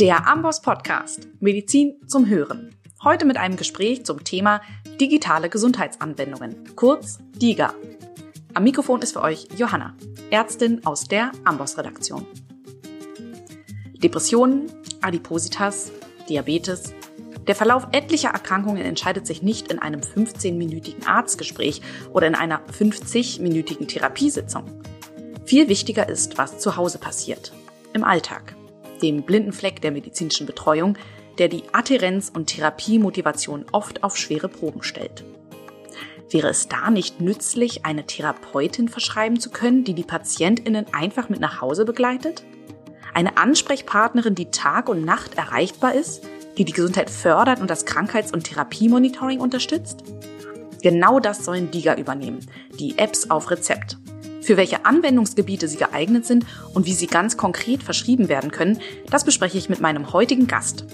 Der Amboss Podcast Medizin zum Hören. Heute mit einem Gespräch zum Thema digitale Gesundheitsanwendungen, kurz DIGA. Am Mikrofon ist für euch Johanna, Ärztin aus der Amboss Redaktion. Depressionen, Adipositas, Diabetes. Der Verlauf etlicher Erkrankungen entscheidet sich nicht in einem 15-minütigen Arztgespräch oder in einer 50-minütigen Therapiesitzung. Viel wichtiger ist, was zu Hause passiert, im Alltag, dem blinden Fleck der medizinischen Betreuung, der die Adhärenz und Therapiemotivation oft auf schwere Proben stellt. Wäre es da nicht nützlich, eine Therapeutin verschreiben zu können, die die Patientinnen einfach mit nach Hause begleitet? Eine Ansprechpartnerin, die Tag und Nacht erreichbar ist, die die Gesundheit fördert und das Krankheits- und Therapiemonitoring unterstützt? Genau das sollen DIGA übernehmen, die Apps auf Rezept. Für welche Anwendungsgebiete sie geeignet sind und wie sie ganz konkret verschrieben werden können, das bespreche ich mit meinem heutigen Gast.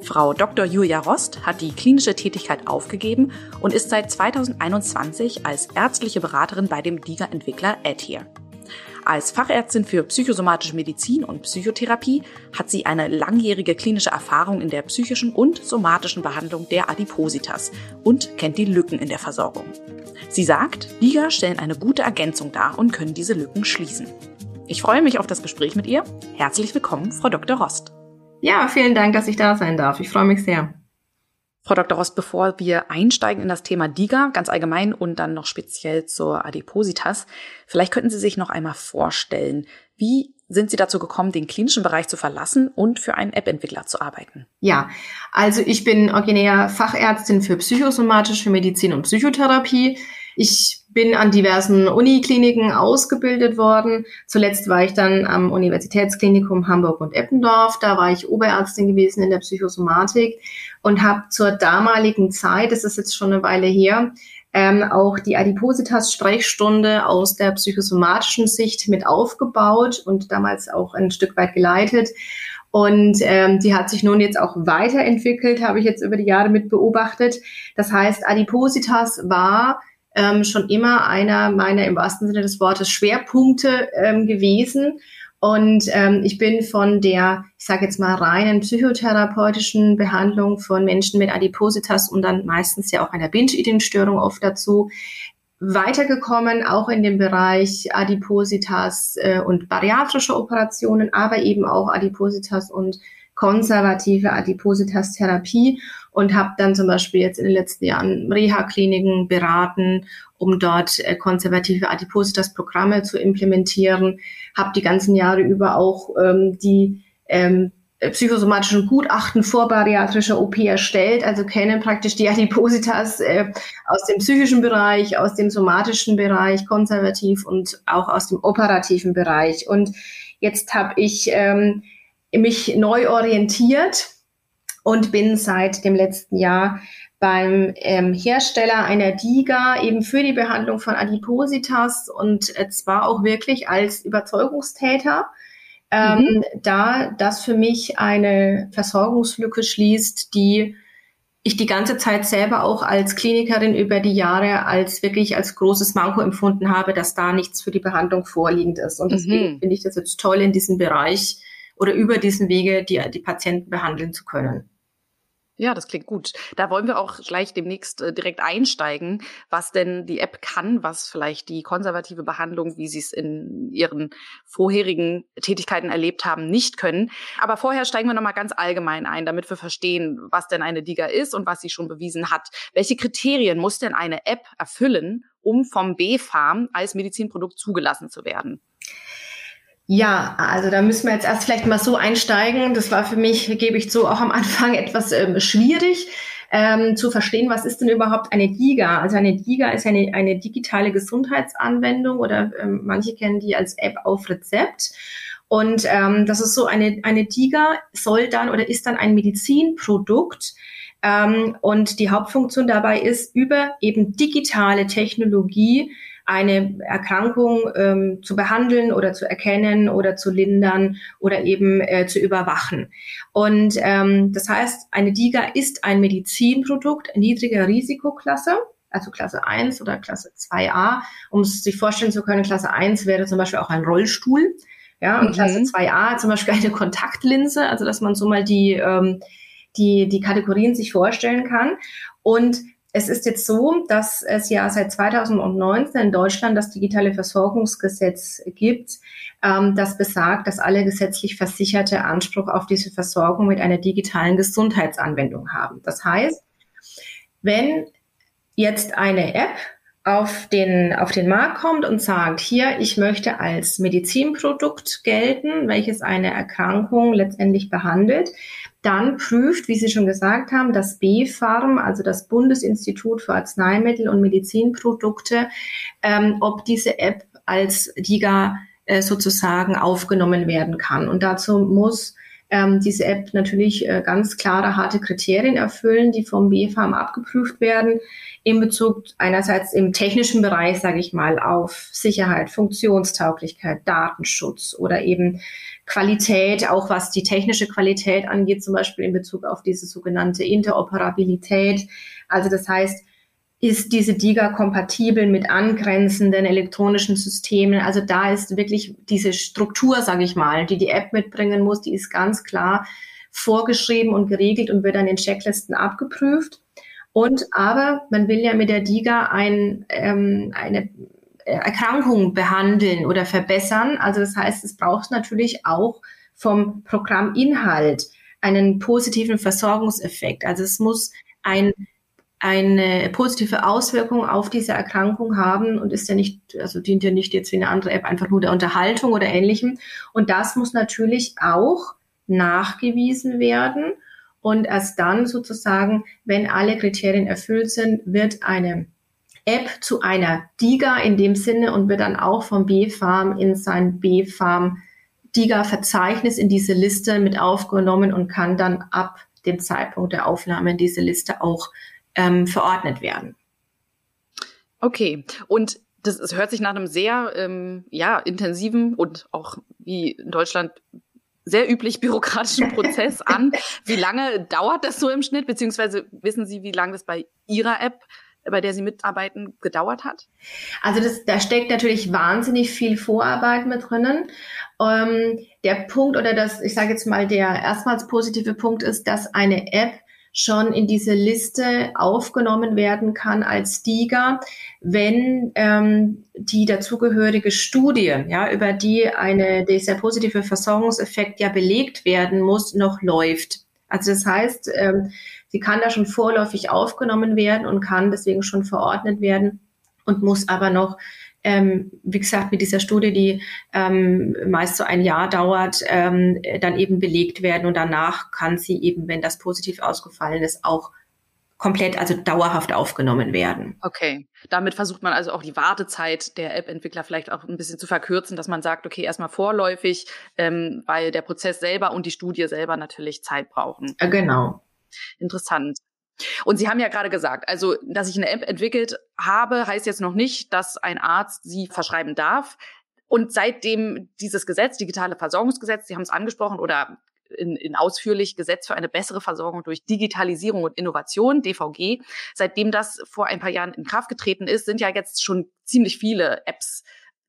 Frau Dr. Julia Rost hat die klinische Tätigkeit aufgegeben und ist seit 2021 als ärztliche Beraterin bei dem DIGA-Entwickler Adhere. Als Fachärztin für psychosomatische Medizin und Psychotherapie hat sie eine langjährige klinische Erfahrung in der psychischen und somatischen Behandlung der Adipositas und kennt die Lücken in der Versorgung. Sie sagt, Liga stellen eine gute Ergänzung dar und können diese Lücken schließen. Ich freue mich auf das Gespräch mit ihr. Herzlich willkommen, Frau Dr. Rost. Ja, vielen Dank, dass ich da sein darf. Ich freue mich sehr. Frau Dr. Rost, bevor wir einsteigen in das Thema DIGA ganz allgemein und dann noch speziell zur Adipositas, vielleicht könnten Sie sich noch einmal vorstellen, wie sind Sie dazu gekommen, den klinischen Bereich zu verlassen und für einen App-Entwickler zu arbeiten? Ja, also ich bin originär Fachärztin für psychosomatische Medizin und Psychotherapie. Ich bin an diversen Unikliniken ausgebildet worden. Zuletzt war ich dann am Universitätsklinikum Hamburg und Eppendorf. Da war ich Oberärztin gewesen in der Psychosomatik und habe zur damaligen Zeit, das ist jetzt schon eine Weile her, ähm, auch die Adipositas-Sprechstunde aus der psychosomatischen Sicht mit aufgebaut und damals auch ein Stück weit geleitet. Und ähm, die hat sich nun jetzt auch weiterentwickelt, habe ich jetzt über die Jahre mit beobachtet. Das heißt, Adipositas war ähm, schon immer einer meiner im wahrsten Sinne des Wortes Schwerpunkte ähm, gewesen. Und ähm, ich bin von der, ich sage jetzt mal, reinen psychotherapeutischen Behandlung von Menschen mit Adipositas und dann meistens ja auch einer Binge-Eating-Störung oft dazu weitergekommen, auch in dem Bereich Adipositas äh, und bariatrische Operationen, aber eben auch Adipositas und konservative Adipositas-Therapie und habe dann zum Beispiel jetzt in den letzten Jahren Reha-Kliniken beraten, um dort äh, konservative Adipositas-Programme zu implementieren, habe die ganzen Jahre über auch ähm, die ähm, psychosomatischen Gutachten vor bariatrischer OP erstellt, also kennen praktisch die Adipositas äh, aus dem psychischen Bereich, aus dem somatischen Bereich, konservativ und auch aus dem operativen Bereich. Und jetzt habe ich ähm, mich neu orientiert und bin seit dem letzten Jahr beim ähm, Hersteller einer DIGA eben für die Behandlung von Adipositas und äh, zwar auch wirklich als Überzeugungstäter, ähm, mhm. da das für mich eine Versorgungslücke schließt, die ich die ganze Zeit selber auch als Klinikerin über die Jahre als wirklich als großes Manko empfunden habe, dass da nichts für die Behandlung vorliegend ist. Und deswegen mhm. finde ich das jetzt toll in diesem Bereich oder über diesen Wege die, die Patienten behandeln zu können. Ja, das klingt gut. Da wollen wir auch gleich demnächst äh, direkt einsteigen, was denn die App kann, was vielleicht die konservative Behandlung, wie Sie es in Ihren vorherigen Tätigkeiten erlebt haben, nicht können. Aber vorher steigen wir nochmal ganz allgemein ein, damit wir verstehen, was denn eine DIGA ist und was sie schon bewiesen hat. Welche Kriterien muss denn eine App erfüllen, um vom B-Farm als Medizinprodukt zugelassen zu werden? Ja, also da müssen wir jetzt erst vielleicht mal so einsteigen. Das war für mich, gebe ich zu, auch am Anfang etwas ähm, schwierig ähm, zu verstehen, was ist denn überhaupt eine DIGA? Also eine DIGA ist eine, eine digitale Gesundheitsanwendung oder ähm, manche kennen die als App auf Rezept. Und ähm, das ist so, eine, eine DIGA soll dann oder ist dann ein Medizinprodukt, ähm, und die Hauptfunktion dabei ist, über eben digitale Technologie eine Erkrankung ähm, zu behandeln oder zu erkennen oder zu lindern oder eben äh, zu überwachen. Und ähm, das heißt, eine DIGA ist ein Medizinprodukt niedriger Risikoklasse also Klasse 1 oder Klasse 2a. Um es sich vorstellen zu können, Klasse 1 wäre zum Beispiel auch ein Rollstuhl. Ja, und mhm. Klasse 2a zum Beispiel eine Kontaktlinse, also dass man so mal die, ähm, die, die Kategorien sich vorstellen kann. Und es ist jetzt so, dass es ja seit 2019 in Deutschland das digitale Versorgungsgesetz gibt, ähm, das besagt, dass alle gesetzlich Versicherte Anspruch auf diese Versorgung mit einer digitalen Gesundheitsanwendung haben. Das heißt, wenn jetzt eine App auf den, auf den Markt kommt und sagt, hier, ich möchte als Medizinprodukt gelten, welches eine Erkrankung letztendlich behandelt, dann prüft, wie Sie schon gesagt haben, das BfArM, also das Bundesinstitut für Arzneimittel und Medizinprodukte, ähm, ob diese App als DIGA äh, sozusagen aufgenommen werden kann. Und dazu muss ähm, diese App natürlich äh, ganz klare, harte Kriterien erfüllen, die vom BfArM abgeprüft werden in Bezug einerseits im technischen Bereich, sage ich mal, auf Sicherheit, Funktionstauglichkeit, Datenschutz oder eben Qualität, auch was die technische Qualität angeht, zum Beispiel in Bezug auf diese sogenannte Interoperabilität. Also das heißt, ist diese DIGA kompatibel mit angrenzenden elektronischen Systemen? Also da ist wirklich diese Struktur, sage ich mal, die die App mitbringen muss, die ist ganz klar vorgeschrieben und geregelt und wird dann in Checklisten abgeprüft. Und aber man will ja mit der DIGA ein, ähm, eine Erkrankung behandeln oder verbessern. Also das heißt, es braucht natürlich auch vom Programminhalt einen positiven Versorgungseffekt. Also es muss ein, eine positive Auswirkung auf diese Erkrankung haben und ist ja nicht, also dient ja nicht jetzt wie eine andere App einfach nur der Unterhaltung oder ähnlichem. Und das muss natürlich auch nachgewiesen werden. Und erst dann sozusagen, wenn alle Kriterien erfüllt sind, wird eine App zu einer DIGA in dem Sinne und wird dann auch vom B-Farm in sein B-Farm DIGA-Verzeichnis in diese Liste mit aufgenommen und kann dann ab dem Zeitpunkt der Aufnahme in diese Liste auch ähm, verordnet werden. Okay, und das, das hört sich nach einem sehr ähm, ja, intensiven und auch wie in Deutschland sehr üblich bürokratischen Prozess an. Wie lange dauert das so im Schnitt? Beziehungsweise wissen Sie, wie lange das bei Ihrer App bei der Sie mitarbeiten, gedauert hat? Also das, da steckt natürlich wahnsinnig viel Vorarbeit mit drinnen. Ähm, der Punkt oder das, ich sage jetzt mal, der erstmals positive Punkt ist, dass eine App schon in diese Liste aufgenommen werden kann als DIGA, wenn ähm, die dazugehörige Studie, ja, über die eine dieser positive Versorgungseffekt ja belegt werden muss, noch läuft. Also das heißt, ähm, sie kann da schon vorläufig aufgenommen werden und kann deswegen schon verordnet werden und muss aber noch ähm, wie gesagt, mit dieser Studie, die ähm, meist so ein Jahr dauert, ähm, dann eben belegt werden und danach kann sie eben, wenn das positiv ausgefallen ist, auch komplett, also dauerhaft aufgenommen werden. Okay, damit versucht man also auch die Wartezeit der App-Entwickler vielleicht auch ein bisschen zu verkürzen, dass man sagt, okay, erstmal vorläufig, ähm, weil der Prozess selber und die Studie selber natürlich Zeit brauchen. Äh, genau. Interessant. Und Sie haben ja gerade gesagt, also, dass ich eine App entwickelt habe, heißt jetzt noch nicht, dass ein Arzt sie verschreiben darf. Und seitdem dieses Gesetz, digitale Versorgungsgesetz, Sie haben es angesprochen oder in, in ausführlich Gesetz für eine bessere Versorgung durch Digitalisierung und Innovation, DVG, seitdem das vor ein paar Jahren in Kraft getreten ist, sind ja jetzt schon ziemlich viele Apps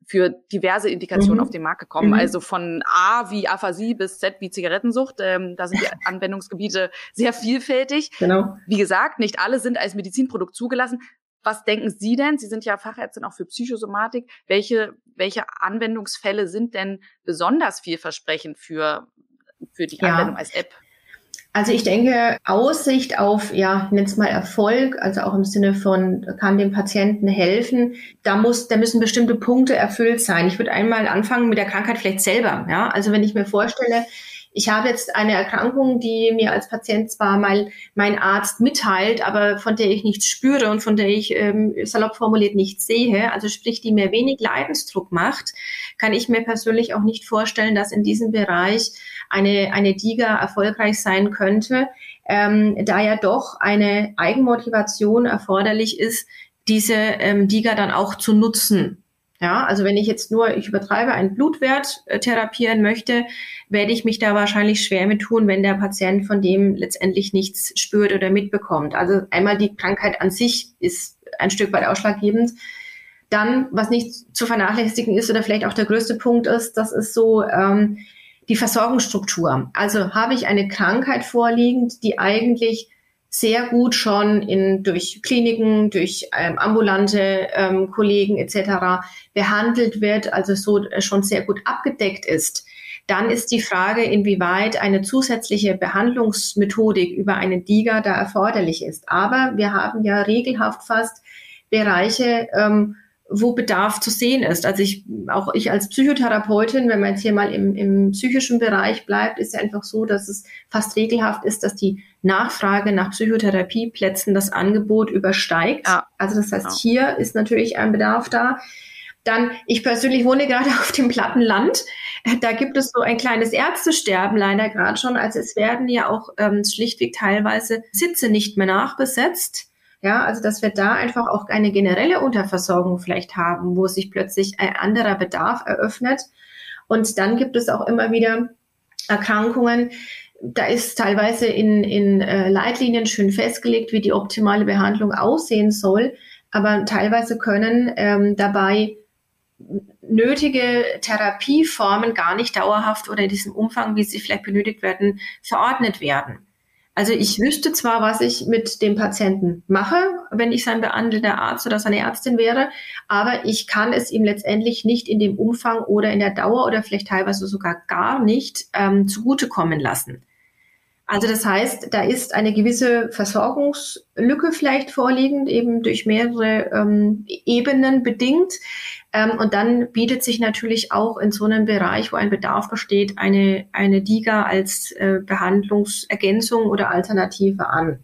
für diverse Indikationen mhm. auf den Markt gekommen. Mhm. Also von A wie Aphasie bis Z wie Zigarettensucht. Ähm, da sind die Anwendungsgebiete sehr vielfältig. Genau. Wie gesagt, nicht alle sind als Medizinprodukt zugelassen. Was denken Sie denn? Sie sind ja Fachärztin auch für Psychosomatik. Welche, welche Anwendungsfälle sind denn besonders vielversprechend für, für die ja. Anwendung als App? Also ich denke, Aussicht auf, ja, nenn's mal Erfolg, also auch im Sinne von, kann dem Patienten helfen, da muss, da müssen bestimmte Punkte erfüllt sein. Ich würde einmal anfangen mit der Krankheit vielleicht selber, ja. Also wenn ich mir vorstelle, ich habe jetzt eine Erkrankung, die mir als Patient zwar mal mein Arzt mitteilt, aber von der ich nichts spüre und von der ich ähm, salopp formuliert nichts sehe, also sprich, die mir wenig Leidensdruck macht, kann ich mir persönlich auch nicht vorstellen, dass in diesem Bereich eine, eine DIGA erfolgreich sein könnte, ähm, da ja doch eine Eigenmotivation erforderlich ist, diese ähm, DIGA dann auch zu nutzen. Ja, also wenn ich jetzt nur, ich übertreibe, einen Blutwert äh, therapieren möchte, werde ich mich da wahrscheinlich schwer mit tun, wenn der Patient von dem letztendlich nichts spürt oder mitbekommt. Also einmal die Krankheit an sich ist ein Stück weit ausschlaggebend. Dann, was nicht zu vernachlässigen ist oder vielleicht auch der größte Punkt ist, das ist so ähm, die Versorgungsstruktur. Also habe ich eine Krankheit vorliegend, die eigentlich sehr gut schon in, durch Kliniken, durch ähm, ambulante ähm, Kollegen etc. behandelt wird, also so äh, schon sehr gut abgedeckt ist. Dann ist die Frage, inwieweit eine zusätzliche Behandlungsmethodik über eine DIGA da erforderlich ist. Aber wir haben ja regelhaft fast Bereiche, ähm, wo Bedarf zu sehen ist. Also ich, auch ich als Psychotherapeutin, wenn man jetzt hier mal im, im psychischen Bereich bleibt, ist ja einfach so, dass es fast regelhaft ist, dass die Nachfrage nach Psychotherapieplätzen das Angebot übersteigt. Ja. Also das heißt, ja. hier ist natürlich ein Bedarf da. Dann, ich persönlich wohne gerade auf dem platten Land. Da gibt es so ein kleines Ärztesterben leider gerade schon. Also es werden ja auch ähm, schlichtweg teilweise Sitze nicht mehr nachbesetzt. Ja, also dass wir da einfach auch eine generelle Unterversorgung vielleicht haben, wo sich plötzlich ein anderer Bedarf eröffnet. Und dann gibt es auch immer wieder Erkrankungen, da ist teilweise in, in äh, Leitlinien schön festgelegt, wie die optimale Behandlung aussehen soll, aber teilweise können ähm, dabei nötige Therapieformen gar nicht dauerhaft oder in diesem Umfang, wie sie vielleicht benötigt werden, verordnet werden. Also ich wüsste zwar, was ich mit dem Patienten mache, wenn ich sein behandelnder Arzt oder seine Ärztin wäre, aber ich kann es ihm letztendlich nicht in dem Umfang oder in der Dauer oder vielleicht teilweise sogar gar nicht ähm, zugutekommen lassen. Also das heißt, da ist eine gewisse Versorgungslücke vielleicht vorliegend, eben durch mehrere ähm, Ebenen bedingt. Ähm, und dann bietet sich natürlich auch in so einem Bereich, wo ein Bedarf besteht, eine, eine DIGA als äh, Behandlungsergänzung oder Alternative an.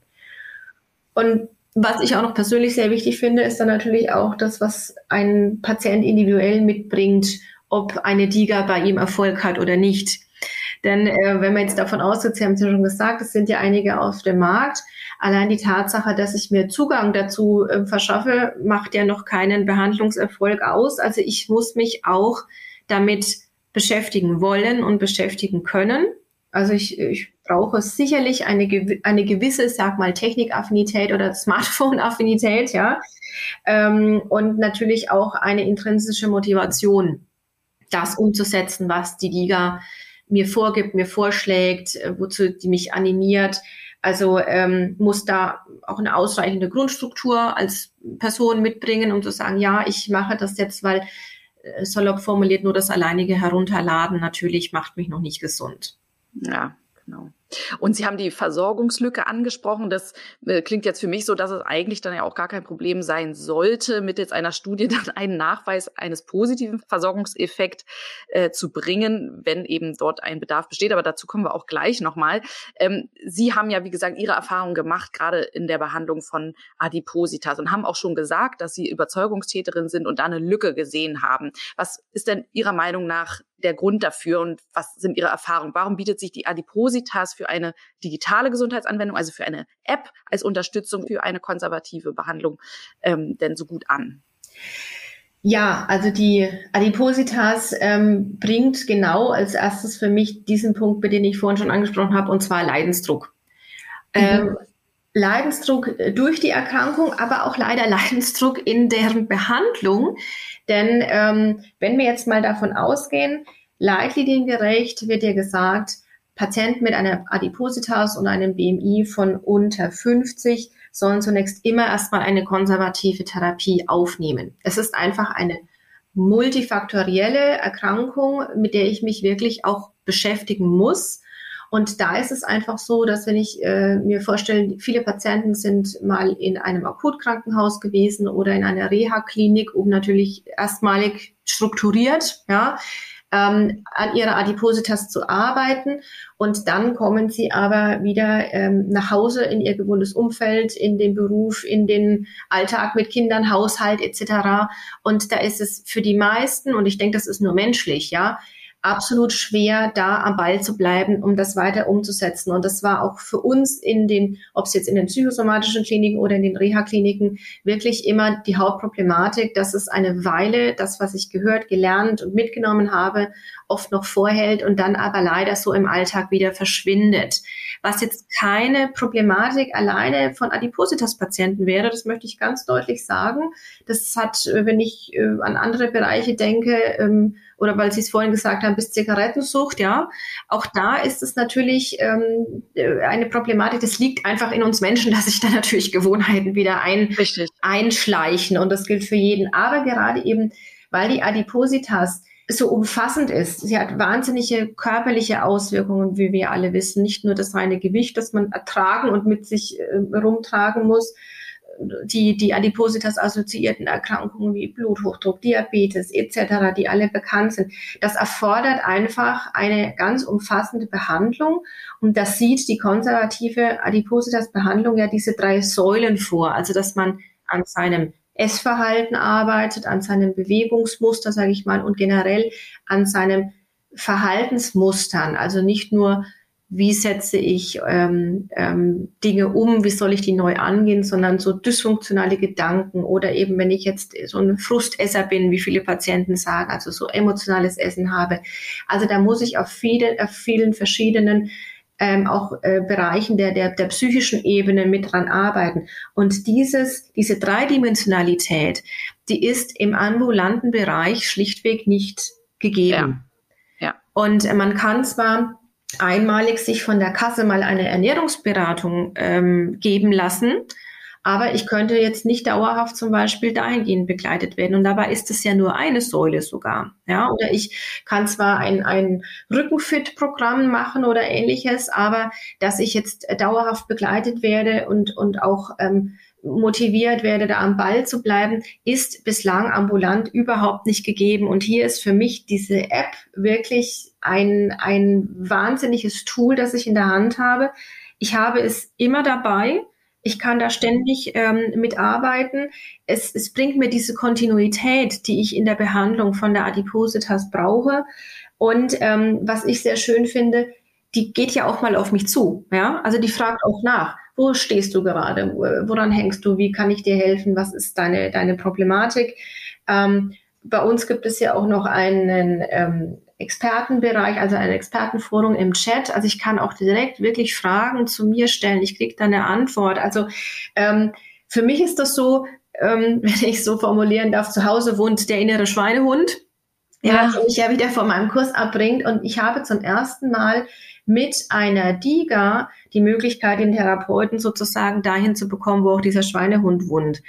Und was ich auch noch persönlich sehr wichtig finde, ist dann natürlich auch das, was ein Patient individuell mitbringt, ob eine DIGA bei ihm Erfolg hat oder nicht. Denn äh, wenn man jetzt davon ausgeht, Sie haben es ja schon gesagt, es sind ja einige auf dem Markt, allein die Tatsache, dass ich mir Zugang dazu äh, verschaffe, macht ja noch keinen Behandlungserfolg aus. Also ich muss mich auch damit beschäftigen wollen und beschäftigen können. Also ich, ich brauche sicherlich eine, eine gewisse, sag mal, Technikaffinität oder Smartphone-Affinität, ja. Ähm, und natürlich auch eine intrinsische Motivation, das umzusetzen, was die Liga mir vorgibt, mir vorschlägt, äh, wozu die mich animiert. Also ähm, muss da auch eine ausreichende Grundstruktur als Person mitbringen, um zu sagen, ja, ich mache das jetzt, weil äh, salopp formuliert nur das alleinige Herunterladen natürlich macht mich noch nicht gesund. Ja, genau. Und Sie haben die Versorgungslücke angesprochen. Das äh, klingt jetzt für mich so, dass es eigentlich dann ja auch gar kein Problem sein sollte, mit jetzt einer Studie dann einen Nachweis eines positiven Versorgungseffekts äh, zu bringen, wenn eben dort ein Bedarf besteht. Aber dazu kommen wir auch gleich nochmal. Ähm, Sie haben ja, wie gesagt, Ihre Erfahrungen gemacht, gerade in der Behandlung von Adipositas und haben auch schon gesagt, dass Sie Überzeugungstäterin sind und da eine Lücke gesehen haben. Was ist denn Ihrer Meinung nach der Grund dafür und was sind Ihre Erfahrungen? Warum bietet sich die Adipositas für eine digitale Gesundheitsanwendung, also für eine App als Unterstützung für eine konservative Behandlung ähm, denn so gut an? Ja, also die Adipositas ähm, bringt genau als erstes für mich diesen Punkt, den ich vorhin schon angesprochen habe, und zwar Leidensdruck. Mhm. Ähm, Leidensdruck durch die Erkrankung, aber auch leider Leidensdruck in deren Behandlung. Denn ähm, wenn wir jetzt mal davon ausgehen, leitliniengerecht wird ja gesagt, Patienten mit einer Adipositas und einem BMI von unter 50 sollen zunächst immer erstmal eine konservative Therapie aufnehmen. Es ist einfach eine multifaktorielle Erkrankung, mit der ich mich wirklich auch beschäftigen muss. Und da ist es einfach so, dass wenn ich äh, mir vorstelle, viele Patienten sind mal in einem Akutkrankenhaus gewesen oder in einer Reha-Klinik, um natürlich erstmalig strukturiert, ja, ähm, an ihrer Adipositas zu arbeiten. Und dann kommen sie aber wieder ähm, nach Hause in ihr gewohntes Umfeld, in den Beruf, in den Alltag mit Kindern, Haushalt etc. Und da ist es für die meisten, und ich denke, das ist nur menschlich, ja, absolut schwer, da am Ball zu bleiben, um das weiter umzusetzen. Und das war auch für uns in den, ob es jetzt in den psychosomatischen Kliniken oder in den Reha-Kliniken, wirklich immer die Hauptproblematik, dass es eine Weile, das, was ich gehört, gelernt und mitgenommen habe, oft noch vorhält und dann aber leider so im Alltag wieder verschwindet. Was jetzt keine Problematik alleine von Adipositas-Patienten wäre, das möchte ich ganz deutlich sagen. Das hat, wenn ich äh, an andere Bereiche denke, ähm, oder weil Sie es vorhin gesagt haben, bis Zigarettensucht, ja. Auch da ist es natürlich ähm, äh, eine Problematik. Das liegt einfach in uns Menschen, dass sich da natürlich Gewohnheiten wieder ein, einschleichen. Und das gilt für jeden. Aber gerade eben, weil die Adipositas so umfassend ist. Sie hat wahnsinnige körperliche Auswirkungen, wie wir alle wissen. Nicht nur das reine Gewicht, das man ertragen und mit sich äh, rumtragen muss, die, die Adipositas assoziierten Erkrankungen wie Bluthochdruck, Diabetes etc., die alle bekannt sind. Das erfordert einfach eine ganz umfassende Behandlung und das sieht die konservative Adipositas-Behandlung ja diese drei Säulen vor. Also, dass man an seinem Essverhalten arbeitet, an seinem Bewegungsmuster, sage ich mal, und generell an seinem Verhaltensmustern. Also nicht nur wie setze ich ähm, ähm, Dinge um, wie soll ich die neu angehen, sondern so dysfunktionale Gedanken oder eben, wenn ich jetzt so ein Frustesser bin, wie viele Patienten sagen, also so emotionales Essen habe. Also da muss ich auf, viele, auf vielen verschiedenen ähm, auch äh, Bereichen der, der, der psychischen Ebene mit dran arbeiten. Und dieses, diese Dreidimensionalität, die ist im ambulanten Bereich schlichtweg nicht gegeben. Ja. ja. Und man kann zwar einmalig sich von der Kasse mal eine Ernährungsberatung ähm, geben lassen. Aber ich könnte jetzt nicht dauerhaft zum Beispiel dahingehend begleitet werden. Und dabei ist es ja nur eine Säule sogar. Ja, oder ich kann zwar ein, ein Rückenfit-Programm machen oder ähnliches, aber dass ich jetzt dauerhaft begleitet werde und, und auch ähm, motiviert werde, da am Ball zu bleiben, ist bislang ambulant überhaupt nicht gegeben. Und hier ist für mich diese App wirklich ein, ein wahnsinniges Tool, das ich in der Hand habe. Ich habe es immer dabei. Ich kann da ständig ähm, mitarbeiten. Es, es bringt mir diese Kontinuität, die ich in der Behandlung von der Adipositas brauche. Und ähm, was ich sehr schön finde, die geht ja auch mal auf mich zu. Ja, also die fragt auch nach wo stehst du gerade? Woran hängst du? Wie kann ich dir helfen? Was ist deine, deine Problematik? Ähm, bei uns gibt es ja auch noch einen ähm, Expertenbereich, also ein Expertenforum im Chat. Also ich kann auch direkt wirklich Fragen zu mir stellen. Ich kriege da eine Antwort. Also ähm, für mich ist das so, ähm, wenn ich so formulieren darf, zu Hause wohnt der innere Schweinehund. Ja, ja. mich ja wieder von meinem Kurs abbringt. Und ich habe zum ersten Mal mit einer DIGA die Möglichkeit, den Therapeuten sozusagen dahin zu bekommen, wo auch dieser Schweinehund wohnt.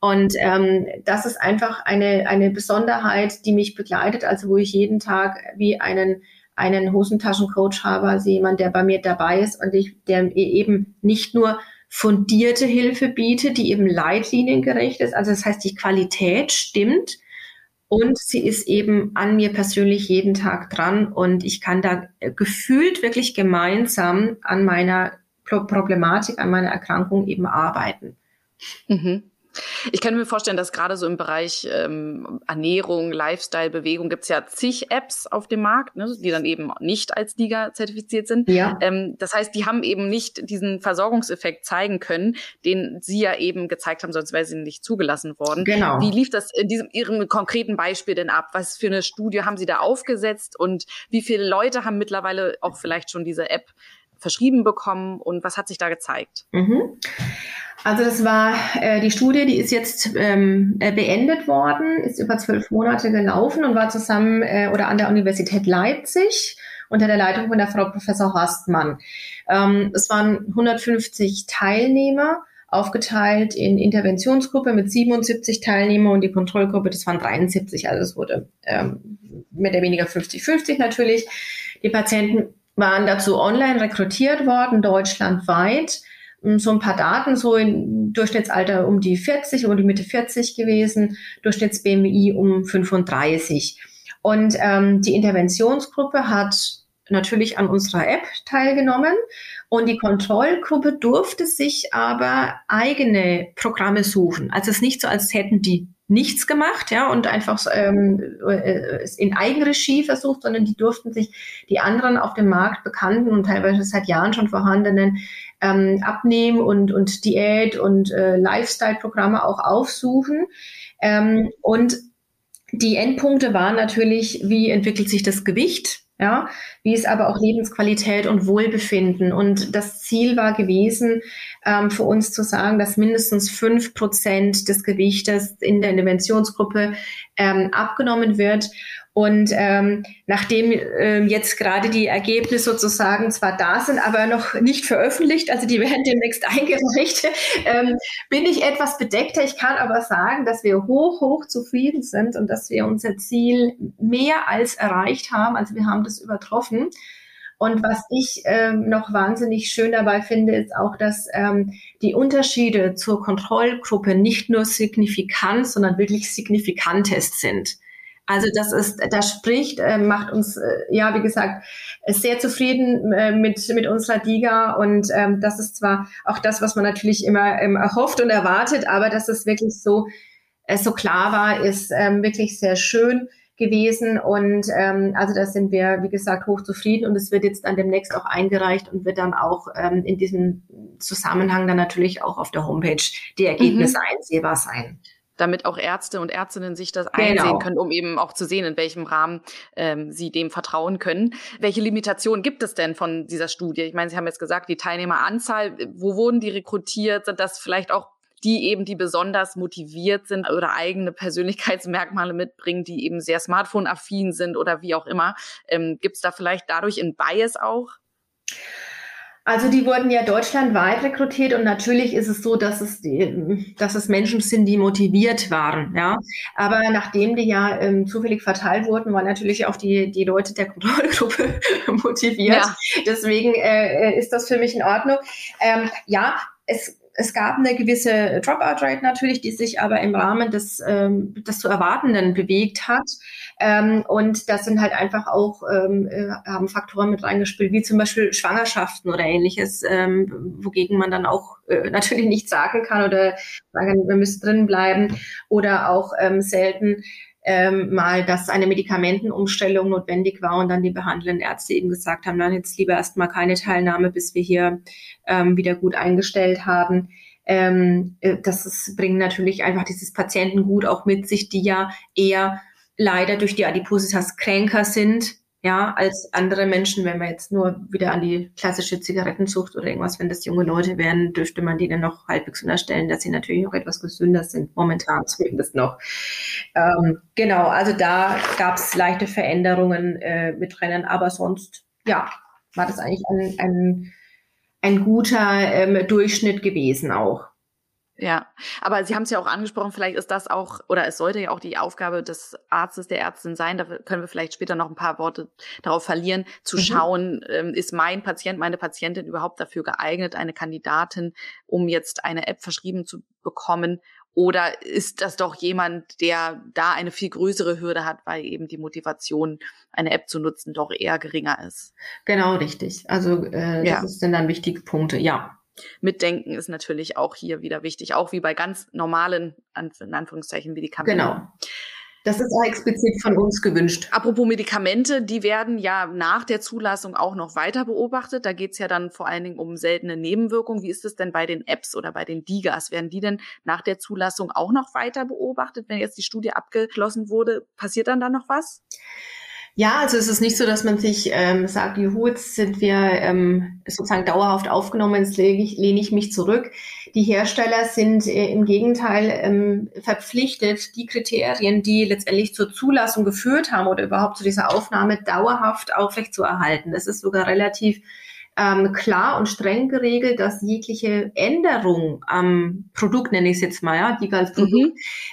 Und ähm, das ist einfach eine, eine Besonderheit, die mich begleitet, also wo ich jeden Tag wie einen einen Hosentaschencoach habe, also jemand, der bei mir dabei ist und ich, der eben nicht nur fundierte Hilfe bietet, die eben leitliniengerecht ist. Also das heißt, die Qualität stimmt, und sie ist eben an mir persönlich jeden Tag dran und ich kann da äh, gefühlt wirklich gemeinsam an meiner Problematik, an meiner Erkrankung eben arbeiten. Mhm. Ich kann mir vorstellen, dass gerade so im Bereich ähm, Ernährung, Lifestyle, Bewegung gibt es ja zig Apps auf dem Markt, ne, die dann eben nicht als Liga zertifiziert sind. Ja. Ähm, das heißt, die haben eben nicht diesen Versorgungseffekt zeigen können, den Sie ja eben gezeigt haben, sonst wäre sie nicht zugelassen worden. Genau. Wie lief das in diesem Ihrem konkreten Beispiel denn ab? Was für eine Studie haben Sie da aufgesetzt und wie viele Leute haben mittlerweile auch vielleicht schon diese App verschrieben bekommen und was hat sich da gezeigt? Mhm. Also das war äh, die Studie, die ist jetzt ähm, äh, beendet worden, ist über zwölf Monate gelaufen und war zusammen äh, oder an der Universität Leipzig unter der Leitung von der Frau Professor Horstmann. Ähm, es waren 150 Teilnehmer aufgeteilt in Interventionsgruppe mit 77 Teilnehmern und die Kontrollgruppe, das waren 73, also es wurde ähm, mehr oder weniger 50-50 natürlich. Die Patienten waren dazu online rekrutiert worden, deutschlandweit so ein paar Daten, so in Durchschnittsalter um die 40, um die Mitte 40 gewesen, Durchschnitts-BMI um 35. Und ähm, die Interventionsgruppe hat natürlich an unserer App teilgenommen und die Kontrollgruppe durfte sich aber eigene Programme suchen. Also es ist nicht so, als hätten die nichts gemacht, ja, und einfach ähm, äh, in Eigenregie versucht, sondern die durften sich die anderen auf dem Markt bekannten und teilweise seit Jahren schon vorhandenen ähm, Abnehmen und, und Diät und äh, Lifestyle-Programme auch aufsuchen. Ähm, und die Endpunkte waren natürlich, wie entwickelt sich das Gewicht? Ja, wie ist aber auch Lebensqualität und Wohlbefinden. Und das Ziel war gewesen, ähm, für uns zu sagen, dass mindestens fünf Prozent des Gewichtes in der Interventionsgruppe ähm, abgenommen wird. Und ähm, nachdem ähm, jetzt gerade die Ergebnisse sozusagen zwar da sind, aber noch nicht veröffentlicht, also die werden demnächst eingereicht, ähm, bin ich etwas bedeckter. Ich kann aber sagen, dass wir hoch, hoch zufrieden sind und dass wir unser Ziel mehr als erreicht haben. Also wir haben das übertroffen. Und was ich ähm, noch wahnsinnig schön dabei finde, ist auch, dass ähm, die Unterschiede zur Kontrollgruppe nicht nur signifikant, sondern wirklich signifikantest sind. Also das ist, das spricht, äh, macht uns, äh, ja, wie gesagt, sehr zufrieden äh, mit, mit unserer Liga. Und ähm, das ist zwar auch das, was man natürlich immer ähm, erhofft und erwartet, aber dass es wirklich so, äh, so klar war, ist ähm, wirklich sehr schön gewesen. Und ähm, also da sind wir, wie gesagt, hoch zufrieden und es wird jetzt dann demnächst auch eingereicht und wird dann auch ähm, in diesem Zusammenhang dann natürlich auch auf der Homepage die Ergebnisse mhm. einsehbar sein damit auch Ärzte und Ärztinnen sich das einsehen genau. können, um eben auch zu sehen, in welchem Rahmen ähm, sie dem vertrauen können. Welche Limitationen gibt es denn von dieser Studie? Ich meine, Sie haben jetzt gesagt, die Teilnehmeranzahl, wo wurden die rekrutiert? Sind das vielleicht auch die eben, die besonders motiviert sind oder eigene Persönlichkeitsmerkmale mitbringen, die eben sehr smartphone-affin sind oder wie auch immer. Ähm, Gibt es da vielleicht dadurch ein Bias auch? Also die wurden ja deutschlandweit rekrutiert und natürlich ist es so, dass es, dass es Menschen sind, die motiviert waren. Ja, aber nachdem die ja ähm, zufällig verteilt wurden, waren natürlich auch die die Leute der Kontrollgruppe motiviert. Ja. Deswegen äh, ist das für mich in Ordnung. Ähm, ja, es es gab eine gewisse Dropout-Rate natürlich, die sich aber im Rahmen des, ähm, des zu Erwartenden bewegt hat. Ähm, und das sind halt einfach auch, ähm, äh, haben Faktoren mit reingespielt, wie zum Beispiel Schwangerschaften oder ähnliches, ähm, wogegen man dann auch äh, natürlich nichts sagen kann oder sagen, wir müssen drin bleiben. Oder auch ähm, selten ähm, mal, dass eine Medikamentenumstellung notwendig war und dann die behandelnden Ärzte eben gesagt haben, dann jetzt lieber erstmal keine Teilnahme, bis wir hier ähm, wieder gut eingestellt haben. Ähm, äh, das ist, bringt natürlich einfach dieses Patientengut auch mit sich, die ja eher leider durch die Adipositas kränker sind, ja, als andere Menschen, wenn wir jetzt nur wieder an die klassische Zigarettenzucht oder irgendwas, wenn das junge Leute wären, dürfte man denen noch halbwegs unterstellen, dass sie natürlich auch etwas gesünder sind, momentan zumindest noch. Ähm, genau, also da gab es leichte Veränderungen äh, mit Rennen, aber sonst, ja, war das eigentlich ein, ein, ein guter ähm, Durchschnitt gewesen auch. Ja, aber Sie haben es ja auch angesprochen, vielleicht ist das auch, oder es sollte ja auch die Aufgabe des Arztes, der Ärztin sein, da können wir vielleicht später noch ein paar Worte darauf verlieren, zu mhm. schauen, ähm, ist mein Patient, meine Patientin überhaupt dafür geeignet, eine Kandidatin, um jetzt eine App verschrieben zu bekommen, oder ist das doch jemand, der da eine viel größere Hürde hat, weil eben die Motivation, eine App zu nutzen, doch eher geringer ist? Genau, richtig. Also äh, ja. das sind dann wichtige Punkte, ja. Mitdenken ist natürlich auch hier wieder wichtig, auch wie bei ganz normalen, in Anführungszeichen, Medikamenten. Genau. Das ist auch explizit von uns gewünscht. Apropos Medikamente, die werden ja nach der Zulassung auch noch weiter beobachtet. Da geht es ja dann vor allen Dingen um seltene Nebenwirkungen. Wie ist es denn bei den Apps oder bei den Digas? Werden die denn nach der Zulassung auch noch weiter beobachtet? Wenn jetzt die Studie abgeschlossen wurde, passiert dann da noch was? Ja, also es ist nicht so, dass man sich ähm, sagt, juhu, jetzt sind wir ähm, sozusagen dauerhaft aufgenommen, jetzt lehne ich, lehne ich mich zurück. Die Hersteller sind äh, im Gegenteil ähm, verpflichtet, die Kriterien, die letztendlich zur Zulassung geführt haben oder überhaupt zu dieser Aufnahme dauerhaft aufrechtzuerhalten. Das ist sogar relativ ähm, klar und streng geregelt, dass jegliche Änderung am Produkt, nenne ich es jetzt mal, ja, die als Produkt, mhm.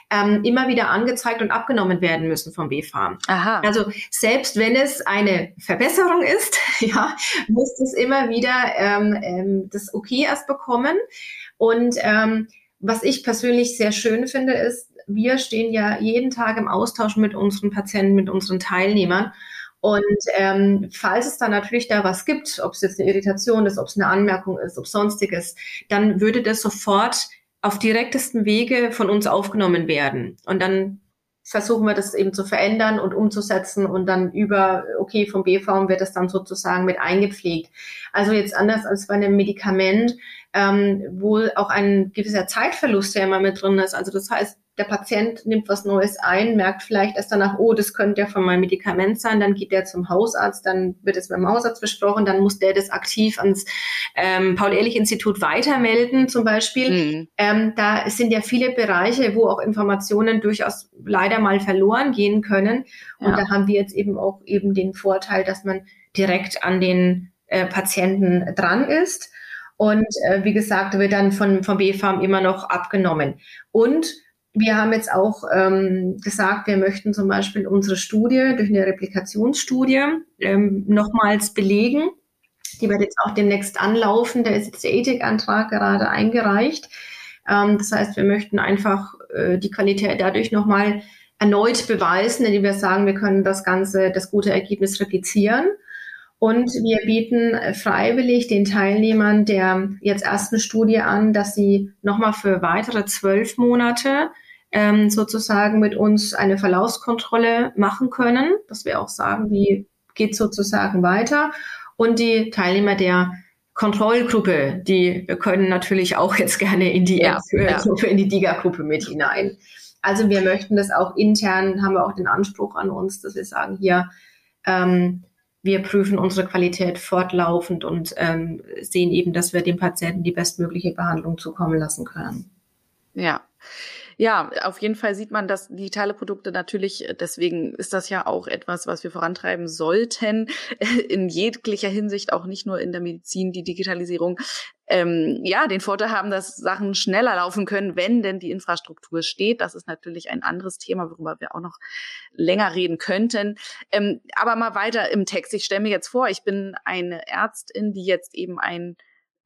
ähm, immer wieder angezeigt und abgenommen werden müssen vom BfArM. Aha. Also selbst wenn es eine Verbesserung ist, ja, muss es immer wieder ähm, ähm, das Okay erst bekommen. Und ähm, was ich persönlich sehr schön finde, ist, wir stehen ja jeden Tag im Austausch mit unseren Patienten, mit unseren Teilnehmern. Und ähm, falls es dann natürlich da was gibt, ob es jetzt eine Irritation ist, ob es eine Anmerkung ist, ob sonstiges, dann würde das sofort auf direktesten Wege von uns aufgenommen werden. Und dann versuchen wir das eben zu verändern und umzusetzen und dann über, okay, vom BV wird das dann sozusagen mit eingepflegt. Also jetzt anders als bei einem Medikament, ähm, wo auch ein gewisser Zeitverlust ja immer mit drin ist. Also das heißt, der Patient nimmt was Neues ein, merkt vielleicht erst danach, oh, das könnte ja von meinem Medikament sein, dann geht der zum Hausarzt, dann wird es beim Hausarzt besprochen, dann muss der das aktiv ans ähm, Paul-Ehrlich-Institut weitermelden zum Beispiel. Mhm. Ähm, da sind ja viele Bereiche, wo auch Informationen durchaus leider mal verloren gehen können. Und ja. da haben wir jetzt eben auch eben den Vorteil, dass man direkt an den äh, Patienten dran ist. Und äh, wie gesagt, wird dann von, vom BFAM immer noch abgenommen. Und wir haben jetzt auch ähm, gesagt, wir möchten zum Beispiel unsere Studie durch eine Replikationsstudie ähm, nochmals belegen. Die wird jetzt auch demnächst anlaufen. Da ist jetzt der Ethikantrag gerade eingereicht. Ähm, das heißt, wir möchten einfach äh, die Qualität dadurch nochmal erneut beweisen, indem wir sagen, wir können das Ganze, das gute Ergebnis replizieren. Und wir bieten freiwillig den Teilnehmern der jetzt ersten Studie an, dass sie nochmal für weitere zwölf Monate ähm, sozusagen mit uns eine Verlaufskontrolle machen können, dass wir auch sagen, wie geht sozusagen weiter. Und die Teilnehmer der Kontrollgruppe, die können natürlich auch jetzt gerne in die, ja, ja. in die DIGA-Gruppe mit hinein. Also wir möchten das auch intern, haben wir auch den Anspruch an uns, dass wir sagen, hier, ähm, wir prüfen unsere Qualität fortlaufend und ähm, sehen eben, dass wir dem Patienten die bestmögliche Behandlung zukommen lassen können. Ja. Ja, auf jeden Fall sieht man, dass digitale Produkte natürlich, deswegen ist das ja auch etwas, was wir vorantreiben sollten, in jeglicher Hinsicht, auch nicht nur in der Medizin, die Digitalisierung, ähm, ja, den Vorteil haben, dass Sachen schneller laufen können, wenn denn die Infrastruktur steht. Das ist natürlich ein anderes Thema, worüber wir auch noch länger reden könnten. Ähm, aber mal weiter im Text. Ich stelle mir jetzt vor, ich bin eine Ärztin, die jetzt eben ein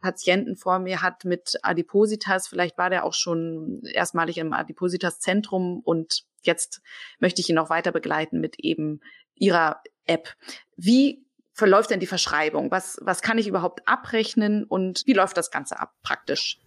Patienten vor mir hat mit Adipositas. Vielleicht war der auch schon erstmalig im Adipositas-Zentrum und jetzt möchte ich ihn noch weiter begleiten mit eben ihrer App. Wie verläuft denn die Verschreibung? Was, was kann ich überhaupt abrechnen und wie läuft das Ganze ab praktisch?